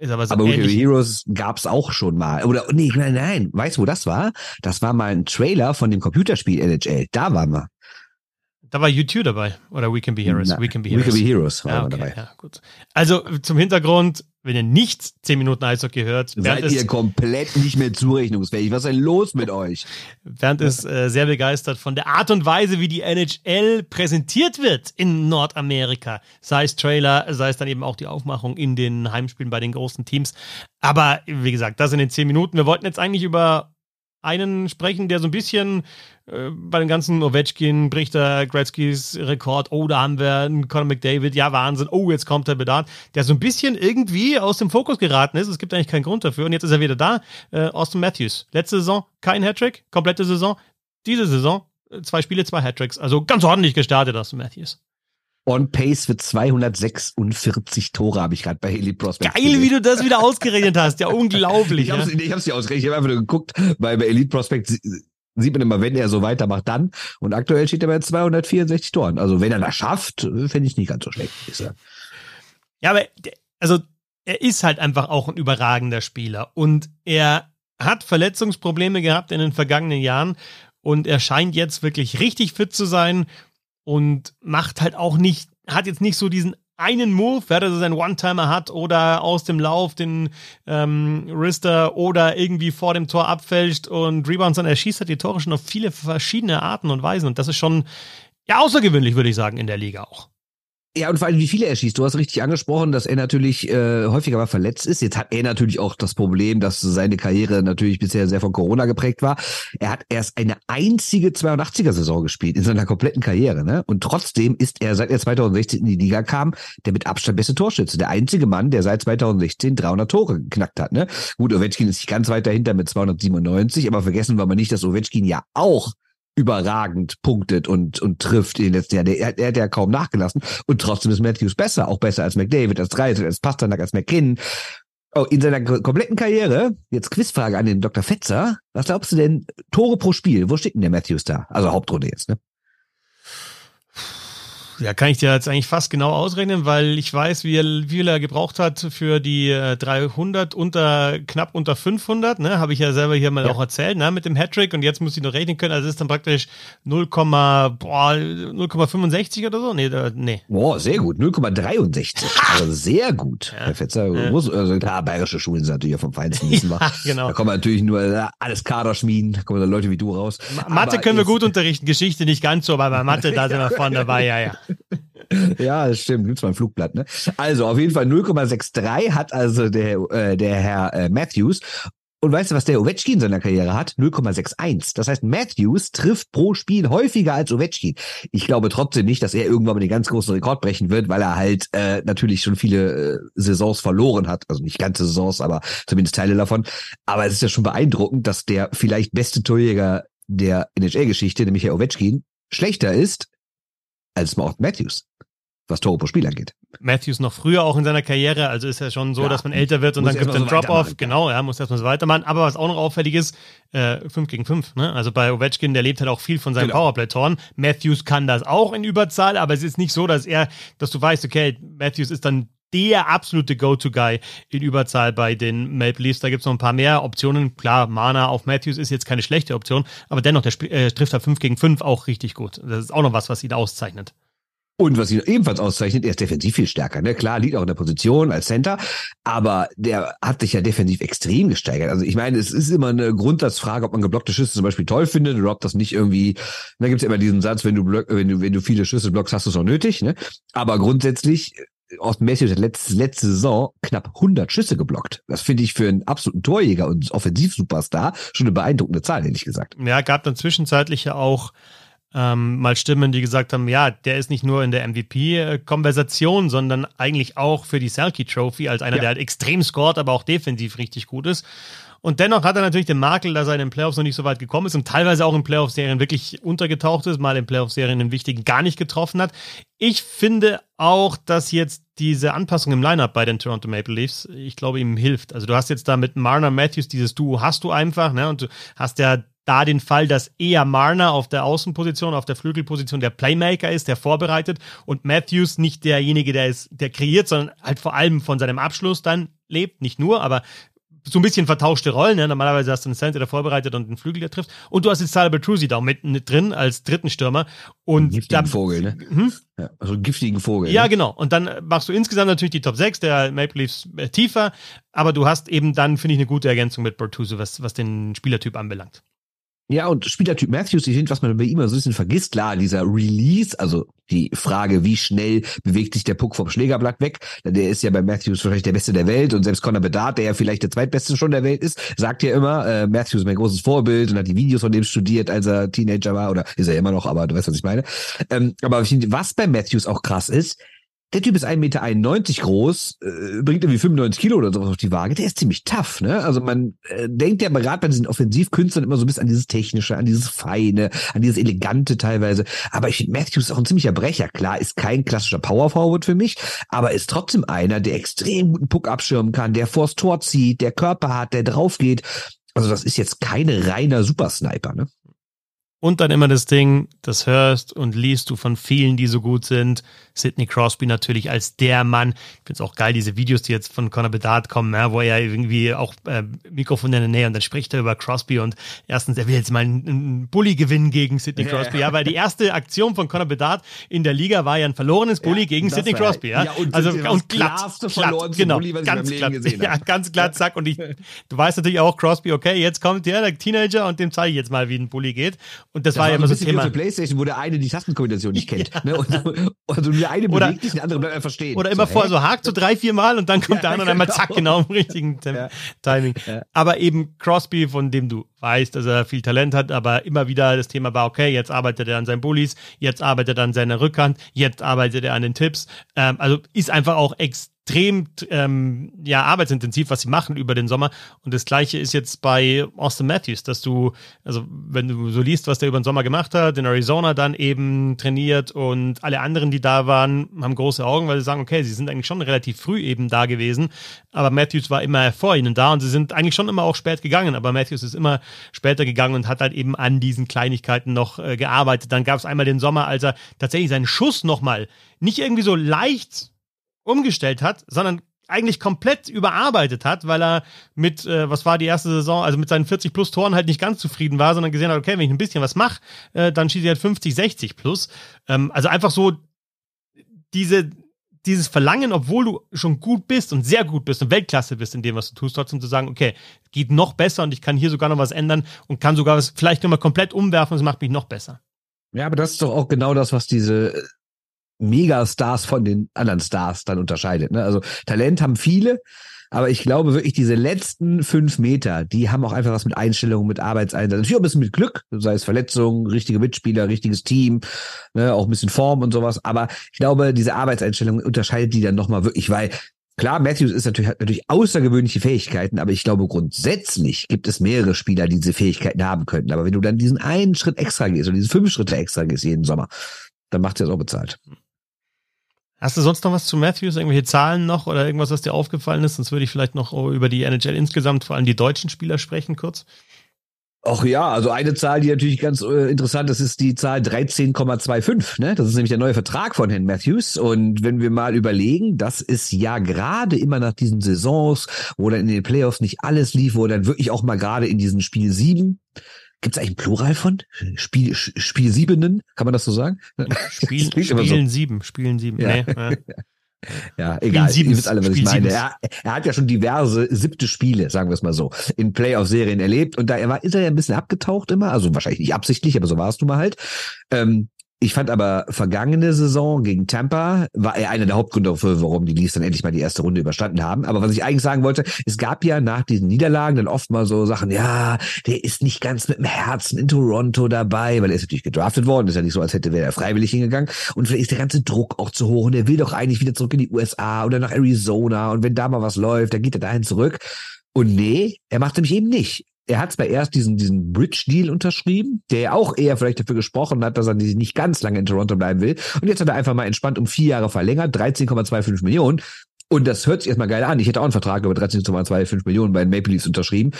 Ist aber so aber ähnlich. Heroes gab's auch schon mal. Oder nee, nein, nein. Weißt du, wo das war? Das war mal ein Trailer von dem Computerspiel NHL. Da waren wir. Da war YouTube dabei. Oder We Can Be Heroes. Na, We Can Be Heroes. We Can Be Heroes war ja, okay, dabei. Ja, gut. Also zum Hintergrund, wenn ihr nicht 10 Minuten Eishockey hört, seid ihr komplett nicht mehr zurechnungsfähig. Was ist denn los mit euch? Bernd ist äh, sehr begeistert von der Art und Weise, wie die NHL präsentiert wird in Nordamerika. Sei es Trailer, sei es dann eben auch die Aufmachung in den Heimspielen bei den großen Teams. Aber wie gesagt, das in den 10 Minuten. Wir wollten jetzt eigentlich über einen sprechen, der so ein bisschen äh, bei den ganzen Ovechkin bricht der Gretzkys Rekord. Oh, da haben wir einen Conor McDavid. Ja, Wahnsinn. Oh, jetzt kommt der Bedarf. Der so ein bisschen irgendwie aus dem Fokus geraten ist. Es gibt eigentlich keinen Grund dafür. Und jetzt ist er wieder da. Äh, Austin Matthews. Letzte Saison kein Hattrick. Komplette Saison. Diese Saison äh, zwei Spiele, zwei Hattricks. Also ganz ordentlich gestartet, Austin Matthews. On Pace für 246 Tore habe ich gerade bei Elite Prospect. Geil, wie du das wieder ausgerechnet hast. Ja, unglaublich. ich habe es ja. nicht ausgerechnet. Ich habe einfach nur geguckt, weil bei Elite Prospect sieht man immer, wenn er so weitermacht, dann. Und aktuell steht er bei 264 Toren. Also wenn er das schafft, finde ich nicht ganz so schlecht. Ja, aber also er ist halt einfach auch ein überragender Spieler und er hat Verletzungsprobleme gehabt in den vergangenen Jahren und er scheint jetzt wirklich richtig fit zu sein und macht halt auch nicht, hat jetzt nicht so diesen einen Move, wer das einen One-Timer hat oder aus dem Lauf den ähm, Rister oder irgendwie vor dem Tor abfälscht und Rebounds, sondern er schießt halt die Tore schon auf viele verschiedene Arten und Weisen und das ist schon ja außergewöhnlich, würde ich sagen, in der Liga auch. Ja, und vor allem, wie viele er schießt. Du hast richtig angesprochen, dass er natürlich äh, häufiger mal verletzt ist. Jetzt hat er natürlich auch das Problem, dass seine Karriere natürlich bisher sehr von Corona geprägt war. Er hat erst eine einzige 82er-Saison gespielt in seiner kompletten Karriere. Ne? Und trotzdem ist er, seit er 2016 in die Liga kam, der mit Abstand beste Torschütze. Der einzige Mann, der seit 2016 300 Tore geknackt hat. Ne? Gut, Ovechkin ist nicht ganz weit dahinter mit 297, aber vergessen wir mal nicht, dass Ovechkin ja auch überragend punktet und, und trifft in den letzten Jahren. Er, er hat ja kaum nachgelassen. Und trotzdem ist Matthews besser. Auch besser als McDavid, als Dreisel, als Pasternak, als McKinnon. Oh, in seiner kompletten Karriere, jetzt Quizfrage an den Dr. Fetzer. Was glaubst du denn, Tore pro Spiel? Wo steht denn der Matthews da? Also Hauptrunde jetzt, ne? Ja, kann ich dir jetzt eigentlich fast genau ausrechnen, weil ich weiß, wie, er, wie viel er gebraucht hat für die 300 äh, unter knapp unter 500. Ne, habe ich ja selber hier mal ja. auch erzählt, ne, mit dem Hattrick. Und jetzt muss ich noch rechnen können. Also ist dann praktisch 0,65 oder so. Nee, nee. Boah, sehr gut. 0,63. Also sehr gut. Ja. Herr Fetzer, ja. muss, also klar, bayerische Schulen sind natürlich vom Feinsten wissen wir. Ja, genau. Da kommen natürlich nur äh, alles Kader schmieden. Da kommen da Leute wie du raus. Mathe aber können wir gut unterrichten, Geschichte nicht ganz so, aber bei Mathe, da sind wir vorne dabei, ja, ja. Ja, das stimmt. Gibt's mal ein Flugblatt, ne? Also auf jeden Fall 0,63 hat also der, äh, der Herr äh, Matthews. Und weißt du, was der Ovechkin in seiner Karriere hat? 0,61. Das heißt, Matthews trifft pro Spiel häufiger als Ovechkin. Ich glaube trotzdem nicht, dass er irgendwann mal den ganz großen Rekord brechen wird, weil er halt äh, natürlich schon viele äh, Saisons verloren hat. Also nicht ganze Saisons, aber zumindest Teile davon. Aber es ist ja schon beeindruckend, dass der vielleicht beste Torjäger der NHL-Geschichte, nämlich Herr Ovechkin, schlechter ist als Morton Matthews, was Tore pro Spiel angeht. Matthews noch früher auch in seiner Karriere, also ist ja schon so, ja, dass man älter wird und dann gibt es einen so Drop-Off, genau, ja, muss erstmal so weitermachen. Aber was auch noch auffällig ist, äh, 5 gegen 5, ne? Also bei Ovechkin, der lebt halt auch viel von seinen genau. Powerplay-Toren. Matthews kann das auch in Überzahl, aber es ist nicht so, dass er, dass du weißt, okay, Matthews ist dann der absolute Go-To-Guy in Überzahl bei den Maple Leafs. Da gibt es noch ein paar mehr Optionen. Klar, Mana auf Matthews ist jetzt keine schlechte Option, aber dennoch, der äh, trifft halt 5 gegen 5 auch richtig gut. Das ist auch noch was, was ihn auszeichnet. Und was ihn ebenfalls auszeichnet, er ist defensiv viel stärker. Ne? Klar, liegt auch in der Position als Center, aber der hat sich ja defensiv extrem gesteigert. Also ich meine, es ist immer eine Grundsatzfrage, ob man geblockte Schüsse zum Beispiel toll findet oder ob das nicht irgendwie, da gibt es ja immer diesen Satz, wenn du, block, wenn du, wenn du viele Schüsse blockst, hast du es auch nötig. Ne? Aber grundsätzlich Austin Matthews hat letzte, letzte Saison knapp 100 Schüsse geblockt. Das finde ich für einen absoluten Torjäger und Offensivsuperstar schon eine beeindruckende Zahl, ehrlich gesagt. Ja, gab dann zwischenzeitlich ja auch ähm, mal Stimmen, die gesagt haben, ja, der ist nicht nur in der MVP-Konversation, sondern eigentlich auch für die Selkie Trophy als einer, ja. der halt extrem scored, aber auch defensiv richtig gut ist. Und dennoch hat er natürlich den Makel, dass er in den Playoffs noch nicht so weit gekommen ist und teilweise auch in Playoff-Serien wirklich untergetaucht ist, mal in Playoff-Serien den wichtigen gar nicht getroffen hat. Ich finde auch, dass jetzt diese Anpassung im Lineup bei den Toronto Maple Leafs, ich glaube, ihm hilft. Also du hast jetzt da mit Marner Matthews dieses Duo hast du einfach, ne? Und du hast ja da den Fall, dass eher Marner auf der Außenposition, auf der Flügelposition der Playmaker ist, der vorbereitet und Matthews nicht derjenige, der ist, der kreiert, sondern halt vor allem von seinem Abschluss dann lebt, nicht nur, aber so ein bisschen vertauschte Rollen. Ne? Normalerweise hast du einen Center, der vorbereitet und einen Flügel, der trifft. Und du hast jetzt Tyler Bertuzzi da mitten drin als dritten Stürmer. Und einen giftigen da, Vogel, ne? Hm? Ja, also einen giftigen Vogel. Ja, ne? genau. Und dann machst du insgesamt natürlich die Top 6 der Maple Leafs äh, tiefer. Aber du hast eben dann, finde ich, eine gute Ergänzung mit Bertuzzi, was, was den Spielertyp anbelangt. Ja, und Spielertyp Matthews, ich finde, was man bei ihm so ein bisschen vergisst, klar, dieser Release, also die Frage, wie schnell bewegt sich der Puck vom Schlägerblatt weg, der ist ja bei Matthews wahrscheinlich der Beste der Welt und selbst Conor Bedard, der ja vielleicht der Zweitbeste schon der Welt ist, sagt ja immer, äh, Matthews ist mein großes Vorbild und hat die Videos von dem studiert, als er Teenager war, oder ist er immer noch, aber du weißt, was ich meine. Ähm, aber was bei Matthews auch krass ist, der Typ ist 1,91 Meter groß, äh, bringt irgendwie 95 Kilo oder sowas auf die Waage. Der ist ziemlich tough, ne? Also man äh, denkt ja gerade bei diesen Offensivkünstlern immer so ein bisschen an dieses Technische, an dieses Feine, an dieses Elegante teilweise. Aber ich finde, Matthews ist auch ein ziemlicher Brecher. Klar, ist kein klassischer Power Forward für mich, aber ist trotzdem einer, der extrem guten Puck abschirmen kann, der vors Tor zieht, der Körper hat, der drauf geht. Also das ist jetzt keine reiner Supersniper, ne? Und dann immer das Ding, das hörst und liest du von vielen, die so gut sind. Sidney Crosby natürlich als der Mann. Ich finde es auch geil, diese Videos, die jetzt von Conor Bedard kommen, ja, wo er irgendwie auch äh, Mikrofon in der Nähe und dann spricht er über Crosby und erstens, er will jetzt mal einen, einen Bully gewinnen gegen Sidney Crosby. Ja, weil die erste Aktion von Conor Bedard in der Liga war ja ein verlorenes Bully ja, gegen Sidney Crosby. Ja, ja und, also, und glatt, glatt genau, Bulli, ganz glatt, ja, ganz glatt, zack. Und ich, du weißt natürlich auch, Crosby, okay, jetzt kommt ja der Teenager und dem zeige ich jetzt mal, wie ein Bully geht. Und das, das war ja immer so ein Thema. Wie Playstation, wo der eine die Tastenkombination nicht kennt. Ja. Ne? Und, also nur der eine oder, bewegt sich, der andere bleibt einfach stehen. Oder immer so, vor, so hakt so drei, vier Mal und dann kommt ja, der andere und einmal genau. zack, genau im richtigen ja. Timing. Aber eben Crosby, von dem du weißt, dass er viel Talent hat, aber immer wieder das Thema war, okay, jetzt arbeitet er an seinen Bullies, jetzt arbeitet er an seiner Rückhand, jetzt arbeitet er an den Tipps. Ähm, also ist einfach auch extrem extrem ähm, ja, arbeitsintensiv, was sie machen über den Sommer. Und das gleiche ist jetzt bei Austin Matthews, dass du, also wenn du so liest, was der über den Sommer gemacht hat, in Arizona dann eben trainiert und alle anderen, die da waren, haben große Augen, weil sie sagen, okay, sie sind eigentlich schon relativ früh eben da gewesen, aber Matthews war immer vor ihnen da und sie sind eigentlich schon immer auch spät gegangen, aber Matthews ist immer später gegangen und hat halt eben an diesen Kleinigkeiten noch äh, gearbeitet. Dann gab es einmal den Sommer, als er tatsächlich seinen Schuss nochmal nicht irgendwie so leicht umgestellt hat, sondern eigentlich komplett überarbeitet hat, weil er mit, äh, was war die erste Saison, also mit seinen 40 plus Toren halt nicht ganz zufrieden war, sondern gesehen hat, okay, wenn ich ein bisschen was mache, äh, dann schieße ich halt 50, 60 plus. Ähm, also einfach so diese, dieses Verlangen, obwohl du schon gut bist und sehr gut bist und Weltklasse bist in dem, was du tust, trotzdem zu sagen, okay, geht noch besser und ich kann hier sogar noch was ändern und kann sogar was vielleicht nochmal komplett umwerfen es macht mich noch besser. Ja, aber das ist doch auch genau das, was diese Megastars von den anderen Stars dann unterscheidet. Ne? Also Talent haben viele, aber ich glaube wirklich, diese letzten fünf Meter, die haben auch einfach was mit Einstellung, mit Arbeitseinsatz. Natürlich auch ein bisschen mit Glück, sei es Verletzungen, richtige Mitspieler, richtiges Team, ne, auch ein bisschen Form und sowas. Aber ich glaube, diese Arbeitseinstellung unterscheidet die dann nochmal wirklich, weil Klar, Matthews ist natürlich, hat natürlich außergewöhnliche Fähigkeiten, aber ich glaube, grundsätzlich gibt es mehrere Spieler, die diese Fähigkeiten haben könnten. Aber wenn du dann diesen einen Schritt extra gehst oder diese fünf Schritte extra gehst jeden Sommer, dann macht es das auch bezahlt. Hast du sonst noch was zu Matthews? Irgendwelche Zahlen noch oder irgendwas, was dir aufgefallen ist? Sonst würde ich vielleicht noch über die NHL insgesamt, vor allem die deutschen Spieler sprechen, kurz. Ach ja, also eine Zahl, die natürlich ganz äh, interessant ist, ist die Zahl 13,25. Ne? Das ist nämlich der neue Vertrag von Herrn Matthews. Und wenn wir mal überlegen, das ist ja gerade immer nach diesen Saisons, wo dann in den Playoffs nicht alles lief, wo dann wirklich auch mal gerade in diesem Spiel sieben Gibt es eigentlich ein Plural von? Spiel, Spiel siebenen? Kann man das so sagen? Spiel, spielen so. sieben, spielen sieben. Ja. Nee, ja. Ja, egal. Sieben, Ihr wisst alle, was ich meine. Er, er, hat ja schon diverse siebte Spiele, sagen wir es mal so, in Playoff-Serien erlebt. Und da er war, ist er ja ein bisschen abgetaucht immer. Also wahrscheinlich nicht absichtlich, aber so warst du mal halt. Ähm, ich fand aber vergangene Saison gegen Tampa war er einer der Hauptgründe dafür, warum die Leafs dann endlich mal die erste Runde überstanden haben. Aber was ich eigentlich sagen wollte, es gab ja nach diesen Niederlagen dann oft mal so Sachen, ja, der ist nicht ganz mit dem Herzen in Toronto dabei, weil er ist natürlich gedraftet worden. Ist ja nicht so, als hätte er freiwillig hingegangen. Und vielleicht ist der ganze Druck auch zu hoch und er will doch eigentlich wieder zurück in die USA oder nach Arizona. Und wenn da mal was läuft, dann geht er dahin zurück. Und nee, er macht nämlich eben nicht er hat zwar erst diesen, diesen Bridge-Deal unterschrieben, der auch eher vielleicht dafür gesprochen hat, dass er nicht ganz lange in Toronto bleiben will. Und jetzt hat er einfach mal entspannt um vier Jahre verlängert, 13,25 Millionen. Und das hört sich erstmal geil an. Ich hätte auch einen Vertrag über 13,25 Millionen bei den Maple Leafs unterschrieben.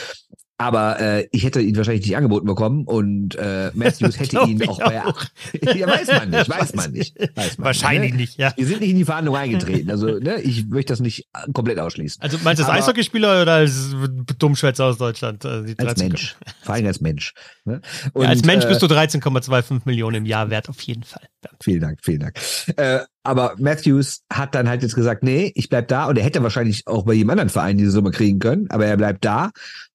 Aber äh, ich hätte ihn wahrscheinlich nicht angeboten bekommen und äh, Matthews hätte ihn auch bei. Auch. ja, weiß man nicht, weiß man nicht. Weiß man, wahrscheinlich ne? nicht, ja. Wir sind nicht in die Verhandlung eingetreten. Also, ne, ich möchte das nicht komplett ausschließen. Also meinst du als Eishockeyspieler oder als Dummschwätzer aus Deutschland? Also als Mensch. Vor allem als Mensch. Ne? Und, ja, als Mensch bist du 13,25 Millionen im Jahr wert, auf jeden Fall. Vielen Dank, vielen Dank. Äh, aber Matthews hat dann halt jetzt gesagt, nee, ich bleib da und er hätte wahrscheinlich auch bei jedem anderen Verein diese Summe kriegen können, aber er bleibt da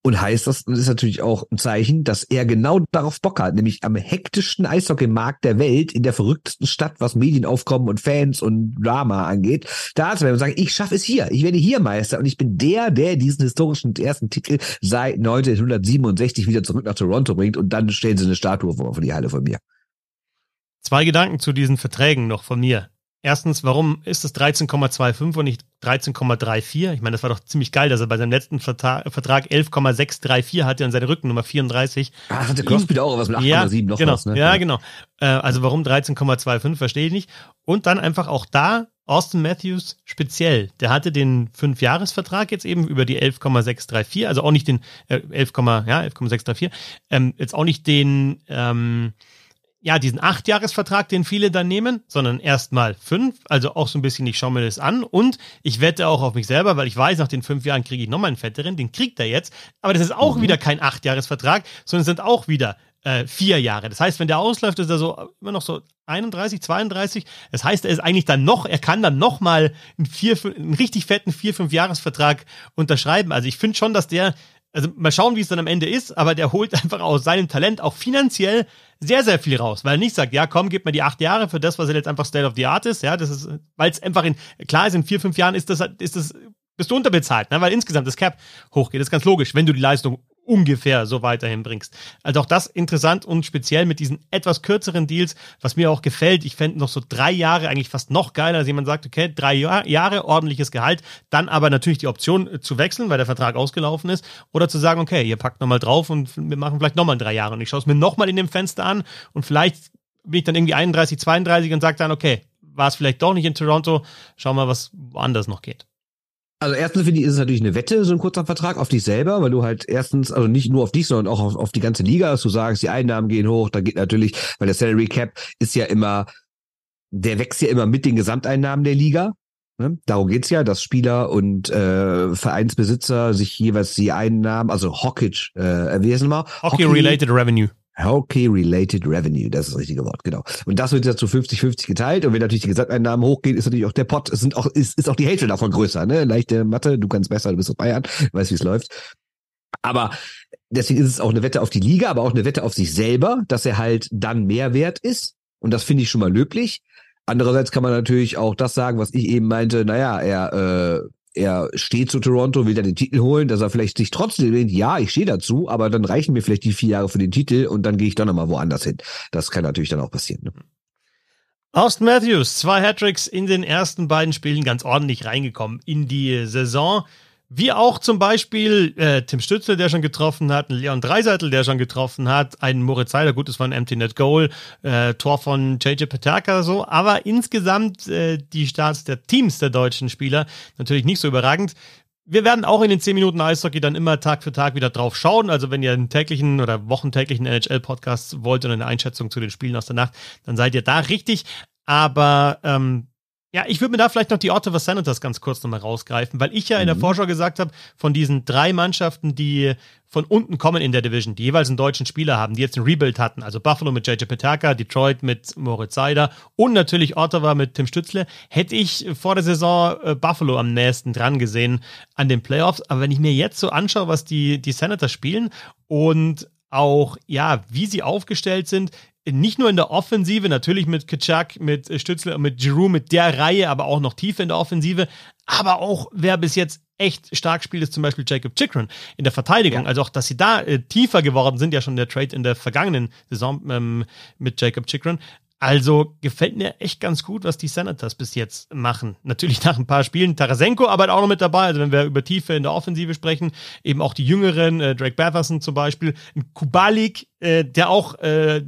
und heißt das, das ist natürlich auch ein Zeichen, dass er genau darauf Bock hat, nämlich am hektischsten Eishockeymarkt der Welt, in der verrücktesten Stadt, was Medienaufkommen und Fans und Drama angeht, da zu werden und sagen, ich schaffe es hier, ich werde hier Meister und ich bin der, der diesen historischen ersten Titel seit 1967 wieder zurück nach Toronto bringt und dann stellen sie eine Statue vor, vor die Halle von mir. Zwei Gedanken zu diesen Verträgen noch von mir. Erstens, warum ist es 13,25 und nicht 13,34? Ich meine, das war doch ziemlich geil, dass er bei seinem letzten Vertrag, Vertrag 11,634 hatte und seine Rückennummer 34. Ah, hatte Crosby auch was mit 8,7 ja, noch genau, was, ne? Ja, genau. Äh, also warum 13,25, verstehe ich nicht. Und dann einfach auch da Austin Matthews speziell, der hatte den Fünfjahresvertrag jetzt eben über die 11,634, also auch nicht den äh, 11, ja, 11,634, ähm, jetzt auch nicht den ähm, ja, diesen Achtjahresvertrag, den viele dann nehmen, sondern erstmal fünf. Also auch so ein bisschen, ich schaue mir das an und ich wette auch auf mich selber, weil ich weiß, nach den fünf Jahren kriege ich nochmal einen fetteren, den kriegt er jetzt. Aber das ist auch mhm. wieder kein Achtjahresvertrag, sondern es sind auch wieder äh, vier Jahre. Das heißt, wenn der ausläuft, ist er so immer noch so 31, 32. Das heißt, er ist eigentlich dann noch, er kann dann noch mal einen, vier, einen richtig fetten vier, fünf Jahresvertrag unterschreiben. Also ich finde schon, dass der also mal schauen, wie es dann am Ende ist, aber der holt einfach aus seinem Talent auch finanziell sehr, sehr viel raus, weil er nicht sagt, ja, komm, gib mir die acht Jahre für das, was er jetzt einfach State of the Art ist, ja, das ist, weil es einfach in, klar ist, in vier, fünf Jahren ist das, ist das, bist du unterbezahlt, ne, weil insgesamt das Cap hochgeht, das ist ganz logisch, wenn du die Leistung ungefähr so weiterhin bringst. Also auch das interessant und speziell mit diesen etwas kürzeren Deals, was mir auch gefällt. Ich fände noch so drei Jahre eigentlich fast noch geiler, als jemand sagt, okay, drei Jahr, Jahre ordentliches Gehalt, dann aber natürlich die Option äh, zu wechseln, weil der Vertrag ausgelaufen ist, oder zu sagen, okay, ihr packt nochmal drauf und wir machen vielleicht nochmal drei Jahre und ich schaue es mir nochmal in dem Fenster an und vielleicht bin ich dann irgendwie 31, 32 und sage dann, okay, war es vielleicht doch nicht in Toronto, schau mal, was woanders noch geht. Also erstens finde ich, ist es natürlich eine Wette, so ein kurzer Vertrag auf dich selber, weil du halt erstens, also nicht nur auf dich, sondern auch auf, auf die ganze Liga, dass du sagst, die Einnahmen gehen hoch, da geht natürlich, weil der Salary Cap ist ja immer, der wächst ja immer mit den Gesamteinnahmen der Liga. Ne? Darum geht's ja, dass Spieler und äh, Vereinsbesitzer sich jeweils die Einnahmen, also Hockage, äh, es nochmal? Hockey-related Hockey Revenue. Hockey-related Revenue, das ist das richtige Wort, genau. Und das wird ja zu 50-50 geteilt. Und wenn natürlich die Gesamteinnahmen hochgehen, ist natürlich auch der Pot, sind auch, ist, ist auch die Hälfte davon größer, ne? Leichte Mathe, du kannst besser, du bist auf Bayern, weißt, wie es läuft. Aber deswegen ist es auch eine Wette auf die Liga, aber auch eine Wette auf sich selber, dass er halt dann mehr wert ist. Und das finde ich schon mal löblich. Andererseits kann man natürlich auch das sagen, was ich eben meinte, naja, er äh, er steht zu Toronto, will da den Titel holen, dass er vielleicht sich trotzdem denkt, ja, ich stehe dazu, aber dann reichen mir vielleicht die vier Jahre für den Titel und dann gehe ich doch nochmal woanders hin. Das kann natürlich dann auch passieren. Ne? Austin Matthews, zwei Hattricks in den ersten beiden Spielen ganz ordentlich reingekommen in die Saison. Wie auch zum Beispiel äh, Tim Stützle, der schon getroffen hat, Leon Dreiseitel, der schon getroffen hat, ein Moritz Seiler, gut, das war ein Empty Net Goal, äh, Tor von JJ Pataka, so, aber insgesamt äh, die Starts der Teams der deutschen Spieler natürlich nicht so überragend. Wir werden auch in den 10 Minuten Eishockey dann immer Tag für Tag wieder drauf schauen. Also wenn ihr einen täglichen oder wochentäglichen NHL-Podcast wollt und eine Einschätzung zu den Spielen aus der Nacht, dann seid ihr da richtig. Aber ähm, ja, ich würde mir da vielleicht noch die Ottawa Senators ganz kurz nochmal rausgreifen, weil ich ja in der mhm. Vorschau gesagt habe, von diesen drei Mannschaften, die von unten kommen in der Division, die jeweils einen deutschen Spieler haben, die jetzt einen Rebuild hatten, also Buffalo mit JJ Petaka, Detroit mit Moritz Seider und natürlich Ottawa mit Tim Stützle, hätte ich vor der Saison äh, Buffalo am nächsten dran gesehen an den Playoffs. Aber wenn ich mir jetzt so anschaue, was die, die Senators spielen und auch, ja, wie sie aufgestellt sind, nicht nur in der Offensive, natürlich mit Kitschak, mit Stützle und mit Giroud, mit der Reihe, aber auch noch tiefer in der Offensive. Aber auch, wer bis jetzt echt stark spielt, ist zum Beispiel Jacob Chikrin in der Verteidigung. Ja. Also auch, dass sie da äh, tiefer geworden sind, ja schon der Trade in der vergangenen Saison ähm, mit Jacob Chikrin. Also gefällt mir echt ganz gut, was die Senators bis jetzt machen. Natürlich nach ein paar Spielen. Tarasenko arbeitet auch noch mit dabei. Also wenn wir über Tiefe in der Offensive sprechen, eben auch die Jüngeren, äh, Drake Batherson zum Beispiel, Kubalik, äh, der auch äh,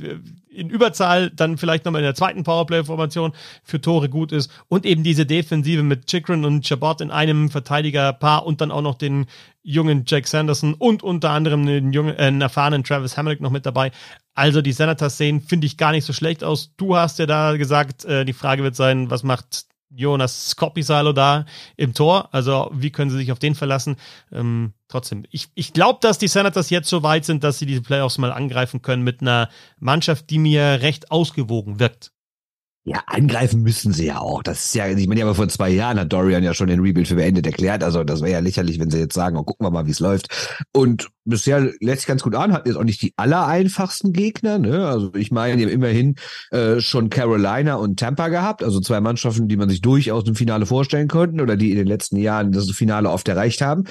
in Überzahl dann vielleicht nochmal in der zweiten Powerplay-Formation für Tore gut ist und eben diese Defensive mit Chikrin und Chabot in einem Verteidigerpaar und dann auch noch den jungen Jack Sanderson und unter anderem den jungen, äh, erfahrenen Travis Hamilton noch mit dabei. Also die Senators sehen, finde ich, gar nicht so schlecht aus. Du hast ja da gesagt, äh, die Frage wird sein, was macht Jonas Skopisalo da im Tor. Also wie können sie sich auf den verlassen? Ähm, trotzdem, ich, ich glaube, dass die Senators jetzt so weit sind, dass sie diese Playoffs mal angreifen können mit einer Mannschaft, die mir recht ausgewogen wirkt. Ja, angreifen müssen sie ja auch. Das ist ja, ich meine, ja, aber vor zwei Jahren hat Dorian ja schon den Rebuild für beendet erklärt. Also das wäre ja lächerlich, wenn sie jetzt sagen, oh, gucken wir mal, wie es läuft. Und bisher lässt sich ganz gut an, hat jetzt auch nicht die allereinfachsten Gegner. Ne? Also ich meine, die haben immerhin äh, schon Carolina und Tampa gehabt, also zwei Mannschaften, die man sich durchaus im Finale vorstellen konnten oder die in den letzten Jahren das Finale oft erreicht haben.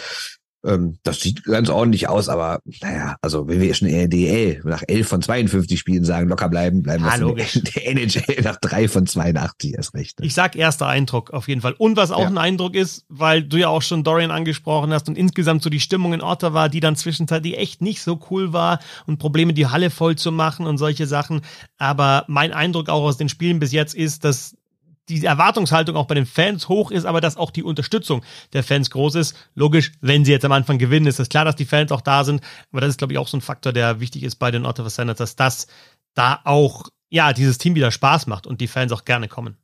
Ähm, das sieht ganz ordentlich aus, aber naja, also wenn wir schon in der DL nach 11 von 52 Spielen sagen, locker bleiben, bleiben wir ja, in der NHL nach 3 von 82 erst recht. Ne? Ich sag erster Eindruck auf jeden Fall. Und was auch ja. ein Eindruck ist, weil du ja auch schon Dorian angesprochen hast und insgesamt so die Stimmung in Ottawa, die dann zwischenzeitlich echt nicht so cool war und Probleme, die Halle voll zu machen und solche Sachen. Aber mein Eindruck auch aus den Spielen bis jetzt ist, dass die Erwartungshaltung auch bei den Fans hoch ist, aber dass auch die Unterstützung der Fans groß ist. Logisch, wenn sie jetzt am Anfang gewinnen, ist es klar, dass die Fans auch da sind. Aber das ist, glaube ich, auch so ein Faktor, der wichtig ist bei den Ottawa Senators, dass da auch, ja, dieses Team wieder Spaß macht und die Fans auch gerne kommen.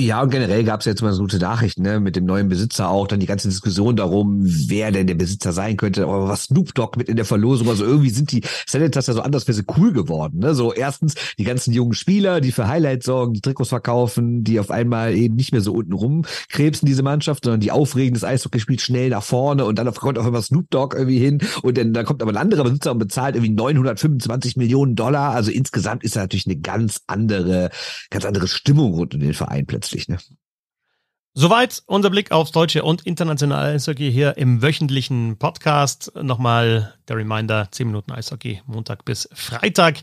Ja, und generell gab es jetzt mal so gute Nachrichten, ne, mit dem neuen Besitzer auch, dann die ganze Diskussion darum, wer denn der Besitzer sein könnte, aber was Snoop Dogg mit in der Verlosung, also irgendwie sind die Senators ja so andersweise cool geworden, ne, so erstens die ganzen jungen Spieler, die für Highlights sorgen, die Trikots verkaufen, die auf einmal eben nicht mehr so unten rumkrebsen, diese Mannschaft, sondern die aufregendes Eishockey spielt schnell nach vorne und dann kommt auf einmal Snoop Dogg irgendwie hin und dann, dann kommt aber ein anderer Besitzer und bezahlt irgendwie 925 Millionen Dollar, also insgesamt ist da natürlich eine ganz andere, ganz andere Stimmung rund um den Verein plötzlich plötzlich. Ne? Soweit unser Blick aufs deutsche und internationale Eishockey hier im wöchentlichen Podcast. Nochmal der Reminder, 10 Minuten Eishockey, Montag bis Freitag.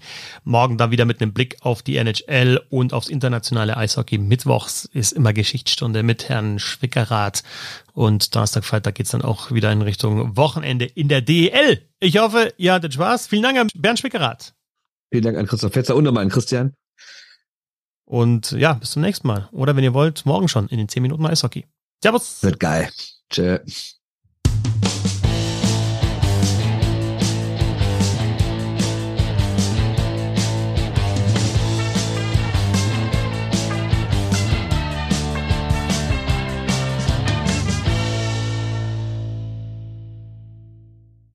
Morgen dann wieder mit einem Blick auf die NHL und aufs internationale Eishockey. Mittwochs ist immer Geschichtsstunde mit Herrn Schwickerath. Und Donnerstag, Freitag geht's dann auch wieder in Richtung Wochenende in der DEL. Ich hoffe, ihr hattet Spaß. Vielen Dank an Bernd Schwickerath. Vielen Dank an Christoph Fetzer und nochmal an Christian. Und ja, bis zum nächsten Mal. Oder wenn ihr wollt, morgen schon in den 10 Minuten Eishockey. Servus. Wird geil. Tschö.